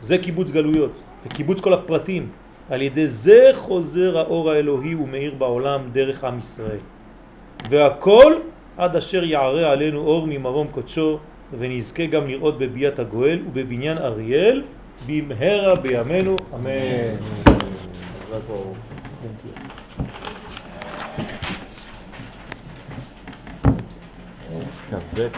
זה קיבוץ גלויות וקיבוץ כל הפרטים. על ידי זה חוזר האור האלוהי ומאיר בעולם דרך עם ישראל. והכל עד אשר יערה עלינו אור ממרום קודשו ונזכה גם לראות בביאת הגואל ובבניין אריאל במהרה בימינו אמן. כ"ב